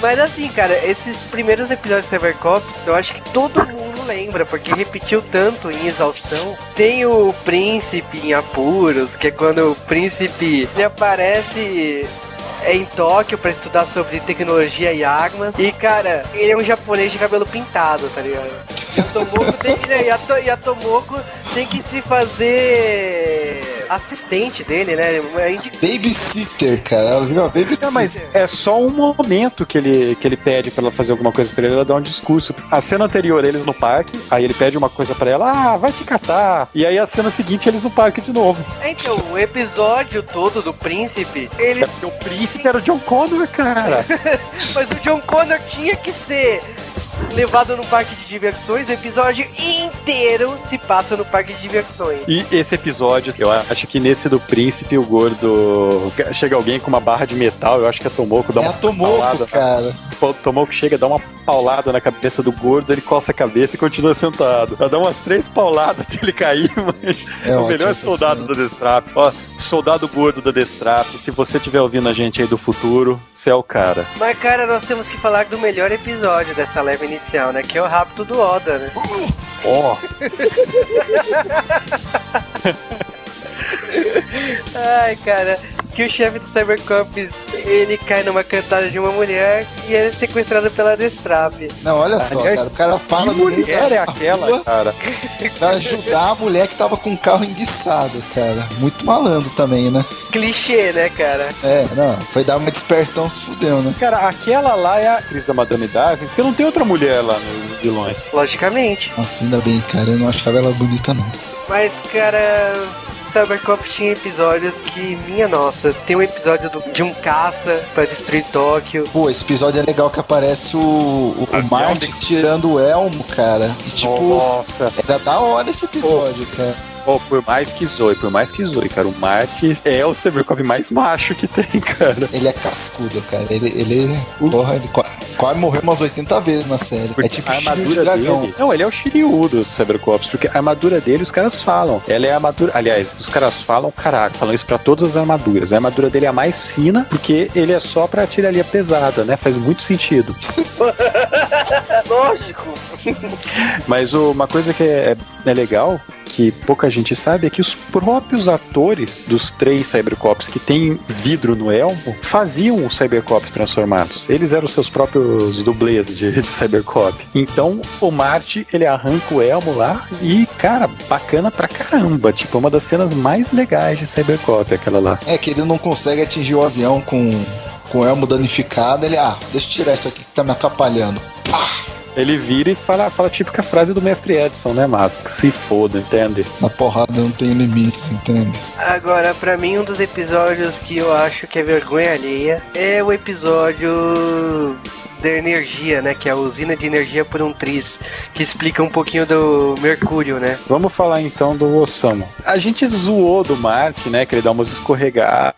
Mas assim, cara, esses primeiros episódios de Cybercops, eu acho que todo mundo lembra, porque repetiu tanto em exaustão. Tem o príncipe em apuros, que é quando o príncipe ele aparece em Tóquio pra estudar sobre tecnologia e armas. E cara, ele é um japonês de cabelo pintado, tá ligado? E a Tomoko tem que, né, e a, To- e a Tomoko tem que se fazer assistente dele, né? É indi- Babysitter, cara. Ela viu a babysitter. Não, mas é só um momento que ele, que ele pede pra ela fazer alguma coisa pra ele, ela dá um discurso. A cena anterior, eles no parque, aí ele pede uma coisa pra ela, ah, vai te catar. E aí a cena seguinte, eles no parque de novo. É, Então, o episódio todo do príncipe, ele. O príncipe era o John Connor, cara. Mas o John Connor tinha que ser levado no parque de diversões. O episódio inteiro se passa no parque de diversões. E esse episódio, eu acho que nesse do príncipe, o gordo. Chega alguém com uma barra de metal, eu acho que é Tomoko, dá É uma a Tomoko, cara. O Tomoko chega, dá uma paulada na cabeça do gordo, ele coça a cabeça e continua sentado. Ela dá umas três pauladas até ele cair, mas É é o melhor essa soldado da Destrap. Ó, soldado gordo da Destrap. Se você estiver ouvindo a gente aí do futuro, você é o cara. Mas, cara, nós temos que falar do melhor episódio dessa leva inicial, né? Que é o rapto do Oda, né? Ó, Ai, cara, que o chefe do Cybercops, ele cai numa cantada de uma mulher e ele é sequestrado pela Destrap. Não, olha só, Aliás, cara. O cara que fala meio mulher é aquela, rua cara? pra ajudar a mulher que tava com o carro enguiçado, cara. Muito malandro também, né? Clichê, né, cara? É, não, foi dar uma despertão, se fudeu, né? Cara, aquela lá é a atriz da Madame Darwin, porque não tem outra mulher lá nos vilões. Logicamente. Nossa, ainda bem, cara. Eu não achava ela bonita, não. Mas, cara, Cybercop tinha episódios que, minha nossa, tem um episódio do- de um caça pra destruir Tóquio. Pô, esse episódio é legal que aparece o, o, o tirando o elmo, cara. E tipo, Nossa. era da hora esse episódio, cara. Pô, por mais que zoe, por mais que zoe, cara, o Marty é o Cybercop mais macho que tem, cara. Ele é cascudo, cara. Ele, ele, porra, ele qua- quase morreu umas 80 vezes na série. Porque é tipo a armadura dragão. dele. Não, ele é o Shiryu dos Cybercops, porque a armadura dele os caras falam. Ela é a armadura. Aliás, os caras falam, caraca, falam isso pra todas as armaduras. A armadura dele é a mais fina, porque ele é só pra artilharia pesada, né? Faz muito sentido. Lógico. Mas o- uma coisa que é, é legal, que pouca gente sabe, é que os próprios atores dos três Cybercops que tem vidro no elmo faziam os Cybercops transformados. Eles eram seus próprios dublês de, de Cybercop. Então o Marty, ele arranca o elmo lá e, cara, bacana pra caramba. Tipo, uma das cenas mais legais de Cybercop, aquela lá. É que ele não consegue atingir o avião com, com o elmo danificado. Ele, ah, deixa eu tirar isso aqui que tá me atrapalhando. Ele vira e fala, fala a típica frase do mestre Edson, né, Mato? Que se foda, entende? Na porrada não tem limites, entende? Agora, pra mim, um dos episódios que eu acho que é vergonha alheia é o episódio da energia, né? Que é a usina de energia por um triz, que explica um pouquinho do Mercúrio, né? Vamos falar então do Osamu. A gente zoou do Marte, né? Que ele dá umas escorregadas,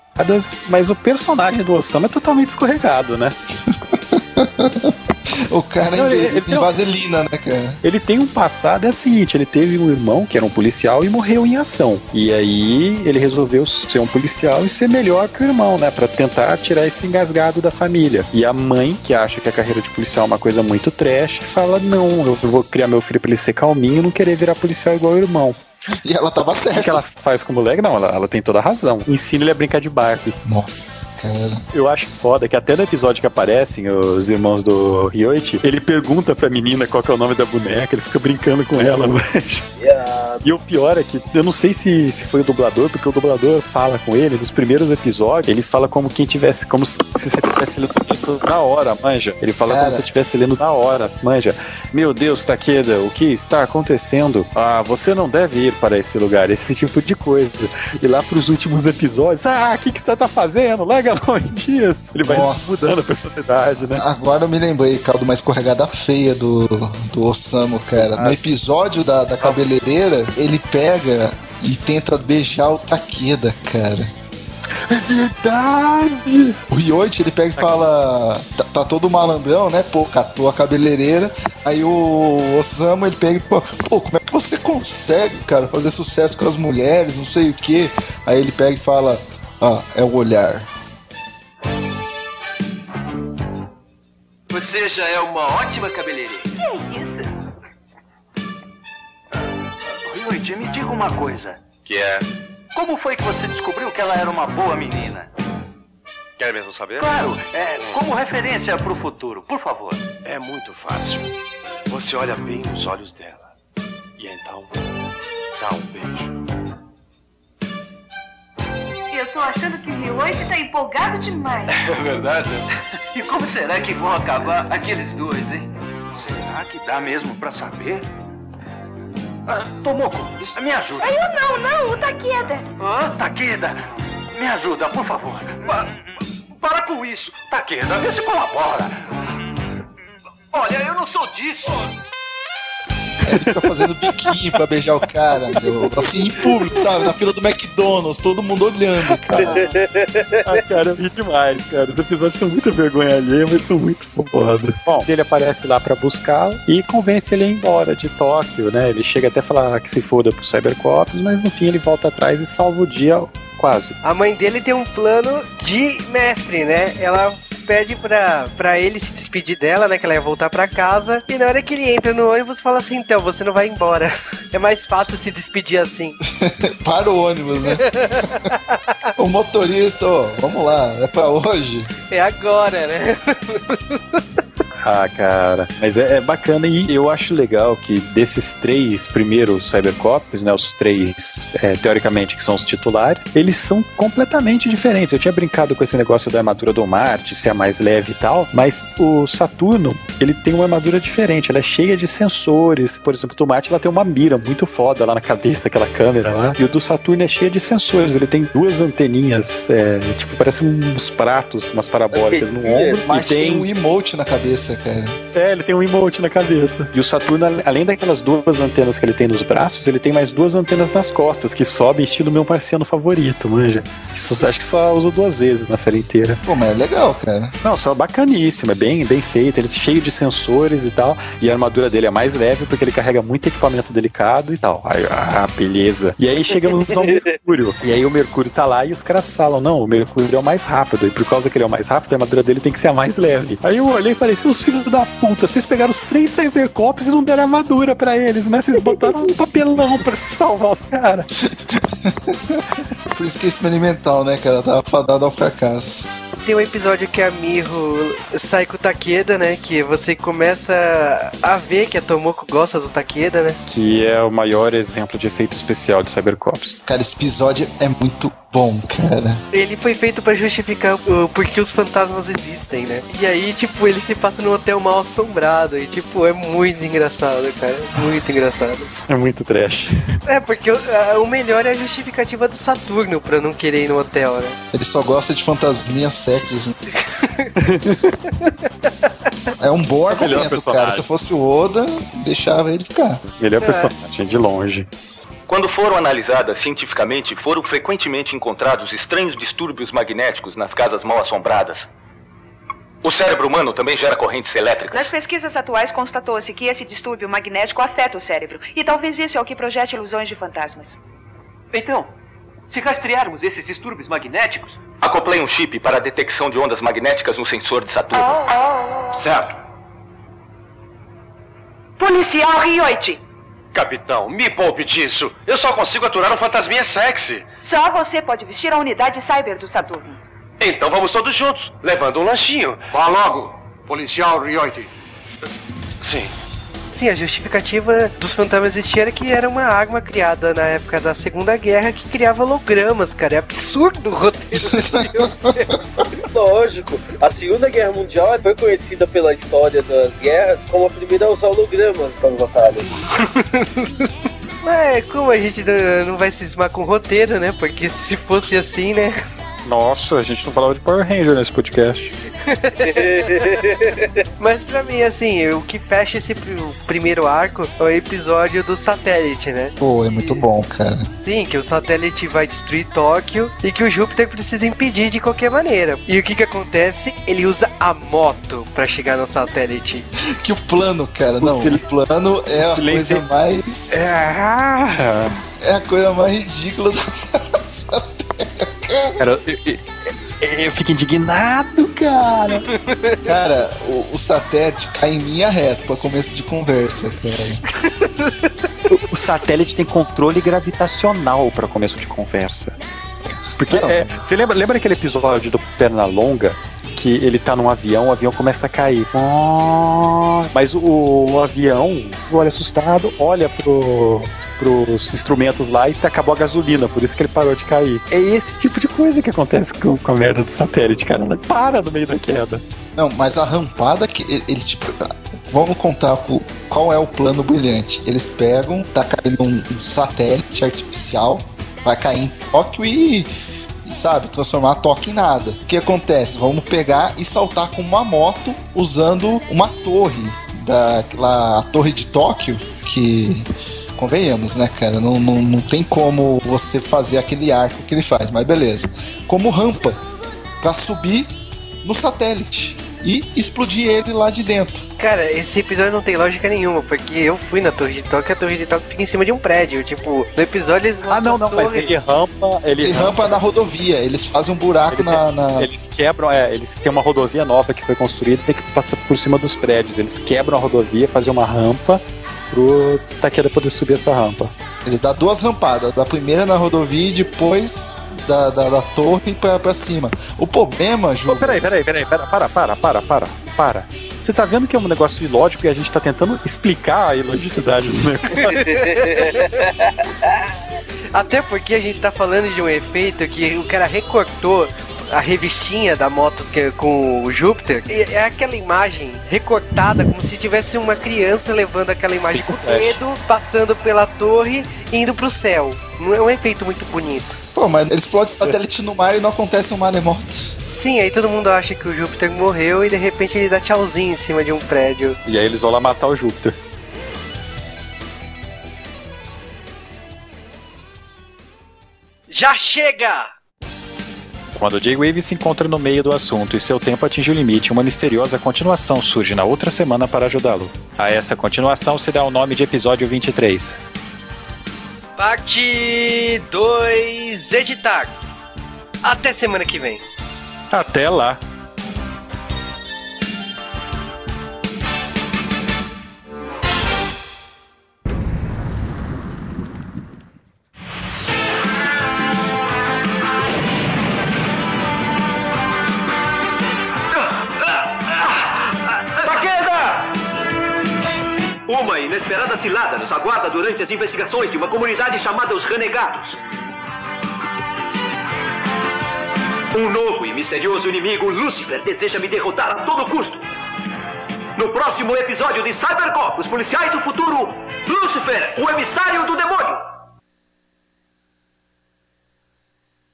mas o personagem do Osamu é totalmente escorregado, né? O cara Não, ele- ele, tem vaselina, né, cara? Ele tem um passado, é o seguinte, ele teve um irmão que era um policial e morreu em ação. E aí ele resolveu ser um policial e ser melhor que o irmão, né? Pra tentar tirar esse engasgado da família. E a mãe, que acha que a carreira de policial é uma coisa muito trash, fala, não, eu vou criar meu filho pra ele ser calminho e não querer virar policial igual o irmão. E ela tava O que certa. ela faz com o moleque? Não, ela, ela tem toda a razão. Ensina ele a brincar de Barbie. Nossa, cara. Eu acho foda que até no episódio que aparecem os irmãos do Ryoichi, ele pergunta pra menina qual é o nome da boneca, ele fica brincando com ela, velho. E o pior é que eu não sei se, se foi o dublador, porque o dublador fala com ele nos primeiros episódios, ele fala como quem tivesse, como se você estivesse lendo o texto na hora, manja. Ele fala Cara. como se você estivesse lendo na hora, manja. Meu Deus, Takeda, o que está acontecendo? Ah, você não deve ir para esse lugar, esse tipo de coisa. E lá pros últimos episódios, ah, o que que você tá fazendo? Larga em dias. Ele vai Nossa. mudando a personalidade, né? Agora eu me lembrei, cara, de uma escorregada feia do, do Osamu, cara. Ah. No episódio da, da cabeleireira, ele pega e tenta beijar o Takeda, cara. Verdade! O Ryoichi, ele pega e fala. Tá, tá todo malandrão, né? Pô, catou a cabeleireira. Aí o Osamu, ele pega e pô, pô, como é que você consegue, cara, fazer sucesso com as mulheres, não sei o quê. Aí ele pega e fala: Ah, é o olhar. Você já é uma ótima cabeleireira. Que isso? Ryuichi, me diga uma coisa. Que é. Como foi que você descobriu que ela era uma boa menina? Quer mesmo saber? Claro, é, como referência pro futuro, por favor. É muito fácil. Você olha bem nos olhos dela. E então. dá um beijo. Eu tô achando que o Ryoichi tá empolgado demais. É verdade? E como será que vão acabar aqueles dois, hein? Será que dá mesmo pra saber? Ah, Tomoko, me ajuda. Eu não, não, o Takeda. Ah, Takeda, me ajuda, por favor. Pa- para com isso. Takeda, vê se colabora. Olha, eu não sou disso. Ele fica fazendo biquinho pra beijar o cara, meu. Assim, em público, sabe? Na fila do McDonald's, todo mundo olhando, cara. Ah, cara, eu ri demais, cara. Os episódios são muita vergonha alheia, mas são muito foda. Bom, ele aparece lá pra buscá-lo e convence ele a ir embora de Tóquio, né? Ele chega até a falar que se foda pro Cybercops, mas no fim ele volta atrás e salva o dia quase. A mãe dele tem um plano de mestre, né? Ela pede pra, pra ele se despedir dela, né? Que ela ia voltar pra casa. E na hora que ele entra no ônibus, fala assim: então, você não vai embora. É mais fácil se despedir assim. Para o ônibus, né? o motorista, ó, vamos lá, é pra hoje. É agora, né? Ah, cara, mas é, é, bacana e eu acho legal que desses três primeiros Cybercops, né, os três, é, teoricamente, que são os titulares, eles são completamente diferentes. Eu tinha brincado com esse negócio da armadura do Marte, ser a mais leve e tal, mas o Saturno, ele tem uma armadura diferente, ela é cheia de sensores. Por exemplo, do Marte, ela tem uma mira muito foda lá na cabeça, aquela câmera lá, e o do Saturno é cheio de sensores, ele tem duas anteninhas, é, tipo, parece uns pratos, umas parabólicas no ombro. Mas tem... tem um emote na cabeça, cara. É, ele tem um emote na cabeça. E o Saturno, além daquelas duas antenas que ele tem nos braços, ele tem mais duas antenas nas costas, que sobem estilo meu marciano favorito, manja. Isso, acho que só usa duas vezes na série inteira. Pô, mas é legal, cara. Não, só bacaníssimo, é bem, bem feito, ele é cheio de sensores e tal. E a armadura dele é mais leve porque ele carrega muito equipamento delicado e tal. Aí, ah, beleza. E aí chegamos ao Mercúrio. E aí o Mercúrio tá lá e os caras falam: não, o Mercúrio é o mais rápido. E por causa que ele é o mais rápido, a armadura dele tem que ser a mais leve. Aí eu olhei e falei: seus filhos da puta, vocês pegaram os três Cybercops e não deram armadura pra eles, né? Vocês botaram um papelão pra salvar os caras. Por isso que é experimental, né, cara? Tava fadado ao fracasso. Tem um episódio que a Miho sai com o Takeda, né? Que você começa a ver que a Tomoko gosta do Takeda, né? Que é o maior exemplo de efeito especial de Cybercops. Cara, esse episódio é muito bom, cara. Ele foi feito para justificar o porquê os fantasmas existem, né? E aí, tipo, ele se passa num hotel mal assombrado. E, tipo, é muito engraçado, cara. Muito engraçado. É muito trash. É, porque o, o melhor é a justificativa do Saturno pra não querer ir no hotel, né? Ele só gosta de fantasminhas sexys. Né? é um bom é argumento, cara. Se fosse o Oda, deixava ele ficar. Melhor é. personagem, de longe. Quando foram analisadas cientificamente, foram frequentemente encontrados estranhos distúrbios magnéticos nas casas mal assombradas. O cérebro humano também gera correntes elétricas. Nas pesquisas atuais, constatou-se que esse distúrbio magnético afeta o cérebro. E talvez isso é o que projete ilusões de fantasmas. Então, se rastrearmos esses distúrbios magnéticos. Acoplei um chip para a detecção de ondas magnéticas no sensor de Saturno. Oh, oh. Certo. Policial Rioite. Capitão, me poupe disso. Eu só consigo aturar um fantasminha sexy. Só você pode vestir a unidade cyber do Saturno. Então vamos todos juntos, levando um lanchinho. Vá logo, policial Rioite. Sim. Sim, a justificativa dos fantasmas existir era que era uma arma criada na época da Segunda Guerra que criava hologramas, cara. É absurdo o roteiro Lógico. A Segunda Guerra Mundial foi conhecida pela história das guerras como a primeira a usar hologramas para batalhas. Mas como a gente não vai se esmar com o roteiro, né? Porque se fosse assim, né? Nossa, a gente não falava de Power Ranger nesse podcast. Mas pra mim, assim, o que fecha esse primeiro arco é o episódio do satélite, né? Pô, é muito bom, cara. Sim, que o satélite vai destruir Tóquio e que o Júpiter precisa impedir de qualquer maneira. E o que que acontece? Ele usa a moto para chegar no satélite. que o plano, cara, o não. O plano é a coisa mais. É... é a coisa mais ridícula da Cara, eu, eu, eu, fico indignado, cara. Cara, o, o satélite cai em linha reta pra começo de conversa, cara. O, o satélite tem controle gravitacional para começo de conversa. Porque é, você lembra, lembra aquele episódio do Pernalonga que ele tá num avião, o avião começa a cair. Mas o, o avião, olha assustado, olha pro, pros instrumentos lá e acabou a gasolina, por isso que ele parou de cair. É esse tipo de coisa que acontece com, com a merda do satélite, cara. Não para no meio da queda. Não, mas a rampada que ele, tipo. Vamos contar qual é o plano brilhante. Eles pegam, tá caindo um, um satélite artificial, vai cair em Tóquio e sabe, transformar toque em nada. O que acontece? Vamos pegar e saltar com uma moto usando uma torre da lá, a torre de Tóquio que convenhamos, né, cara? Não, não, não tem como você fazer aquele arco que ele faz, mas beleza. Como rampa para subir no satélite e explodir ele lá de dentro. Cara, esse episódio não tem lógica nenhuma, porque eu fui na Torre de Toque e a Torre de Toque fica em cima de um prédio. Tipo, no episódio eles. Ah, não, não, torre... mas ele rampa. Ele, ele rampa na rodovia, eles fazem um buraco na, na, Eles quebram, é, eles têm uma rodovia nova que foi construída e tem que passar por cima dos prédios. Eles quebram a rodovia, fazem uma rampa pro Takeda poder subir essa rampa. Ele dá duas rampadas, da primeira na rodovia e depois da, da, da torre pra, pra cima. O problema, Ju. Oh, peraí, peraí, peraí, pera, para, para, para, para, para. Você tá vendo que é um negócio ilógico e a gente tá tentando explicar a ilogicidade do negócio. Até porque a gente tá falando de um efeito que o cara recortou a revistinha da moto que, com o Júpiter. E é aquela imagem recortada, como se tivesse uma criança levando aquela imagem com o dedo, passando pela torre e indo pro céu. Não é um efeito muito bonito. Pô, mas ele explode satélite no mar e não acontece um maremoto. Sim, aí todo mundo acha que o Júpiter morreu e de repente ele dá tchauzinho em cima de um prédio. E aí eles vão lá matar o Júpiter. Já chega! Quando J-Wave se encontra no meio do assunto e seu tempo atinge o limite, uma misteriosa continuação surge na outra semana para ajudá-lo. A essa continuação se dá o nome de episódio 23. Parte 2 editar. Até semana que vem. Até lá! Uma inesperada cilada nos aguarda durante as investigações de uma comunidade chamada os Renegados. Um novo e misterioso inimigo, Lúcifer, deseja me derrotar a todo custo. No próximo episódio de Cybercop, os policiais do futuro, Lúcifer, o emissário do demônio.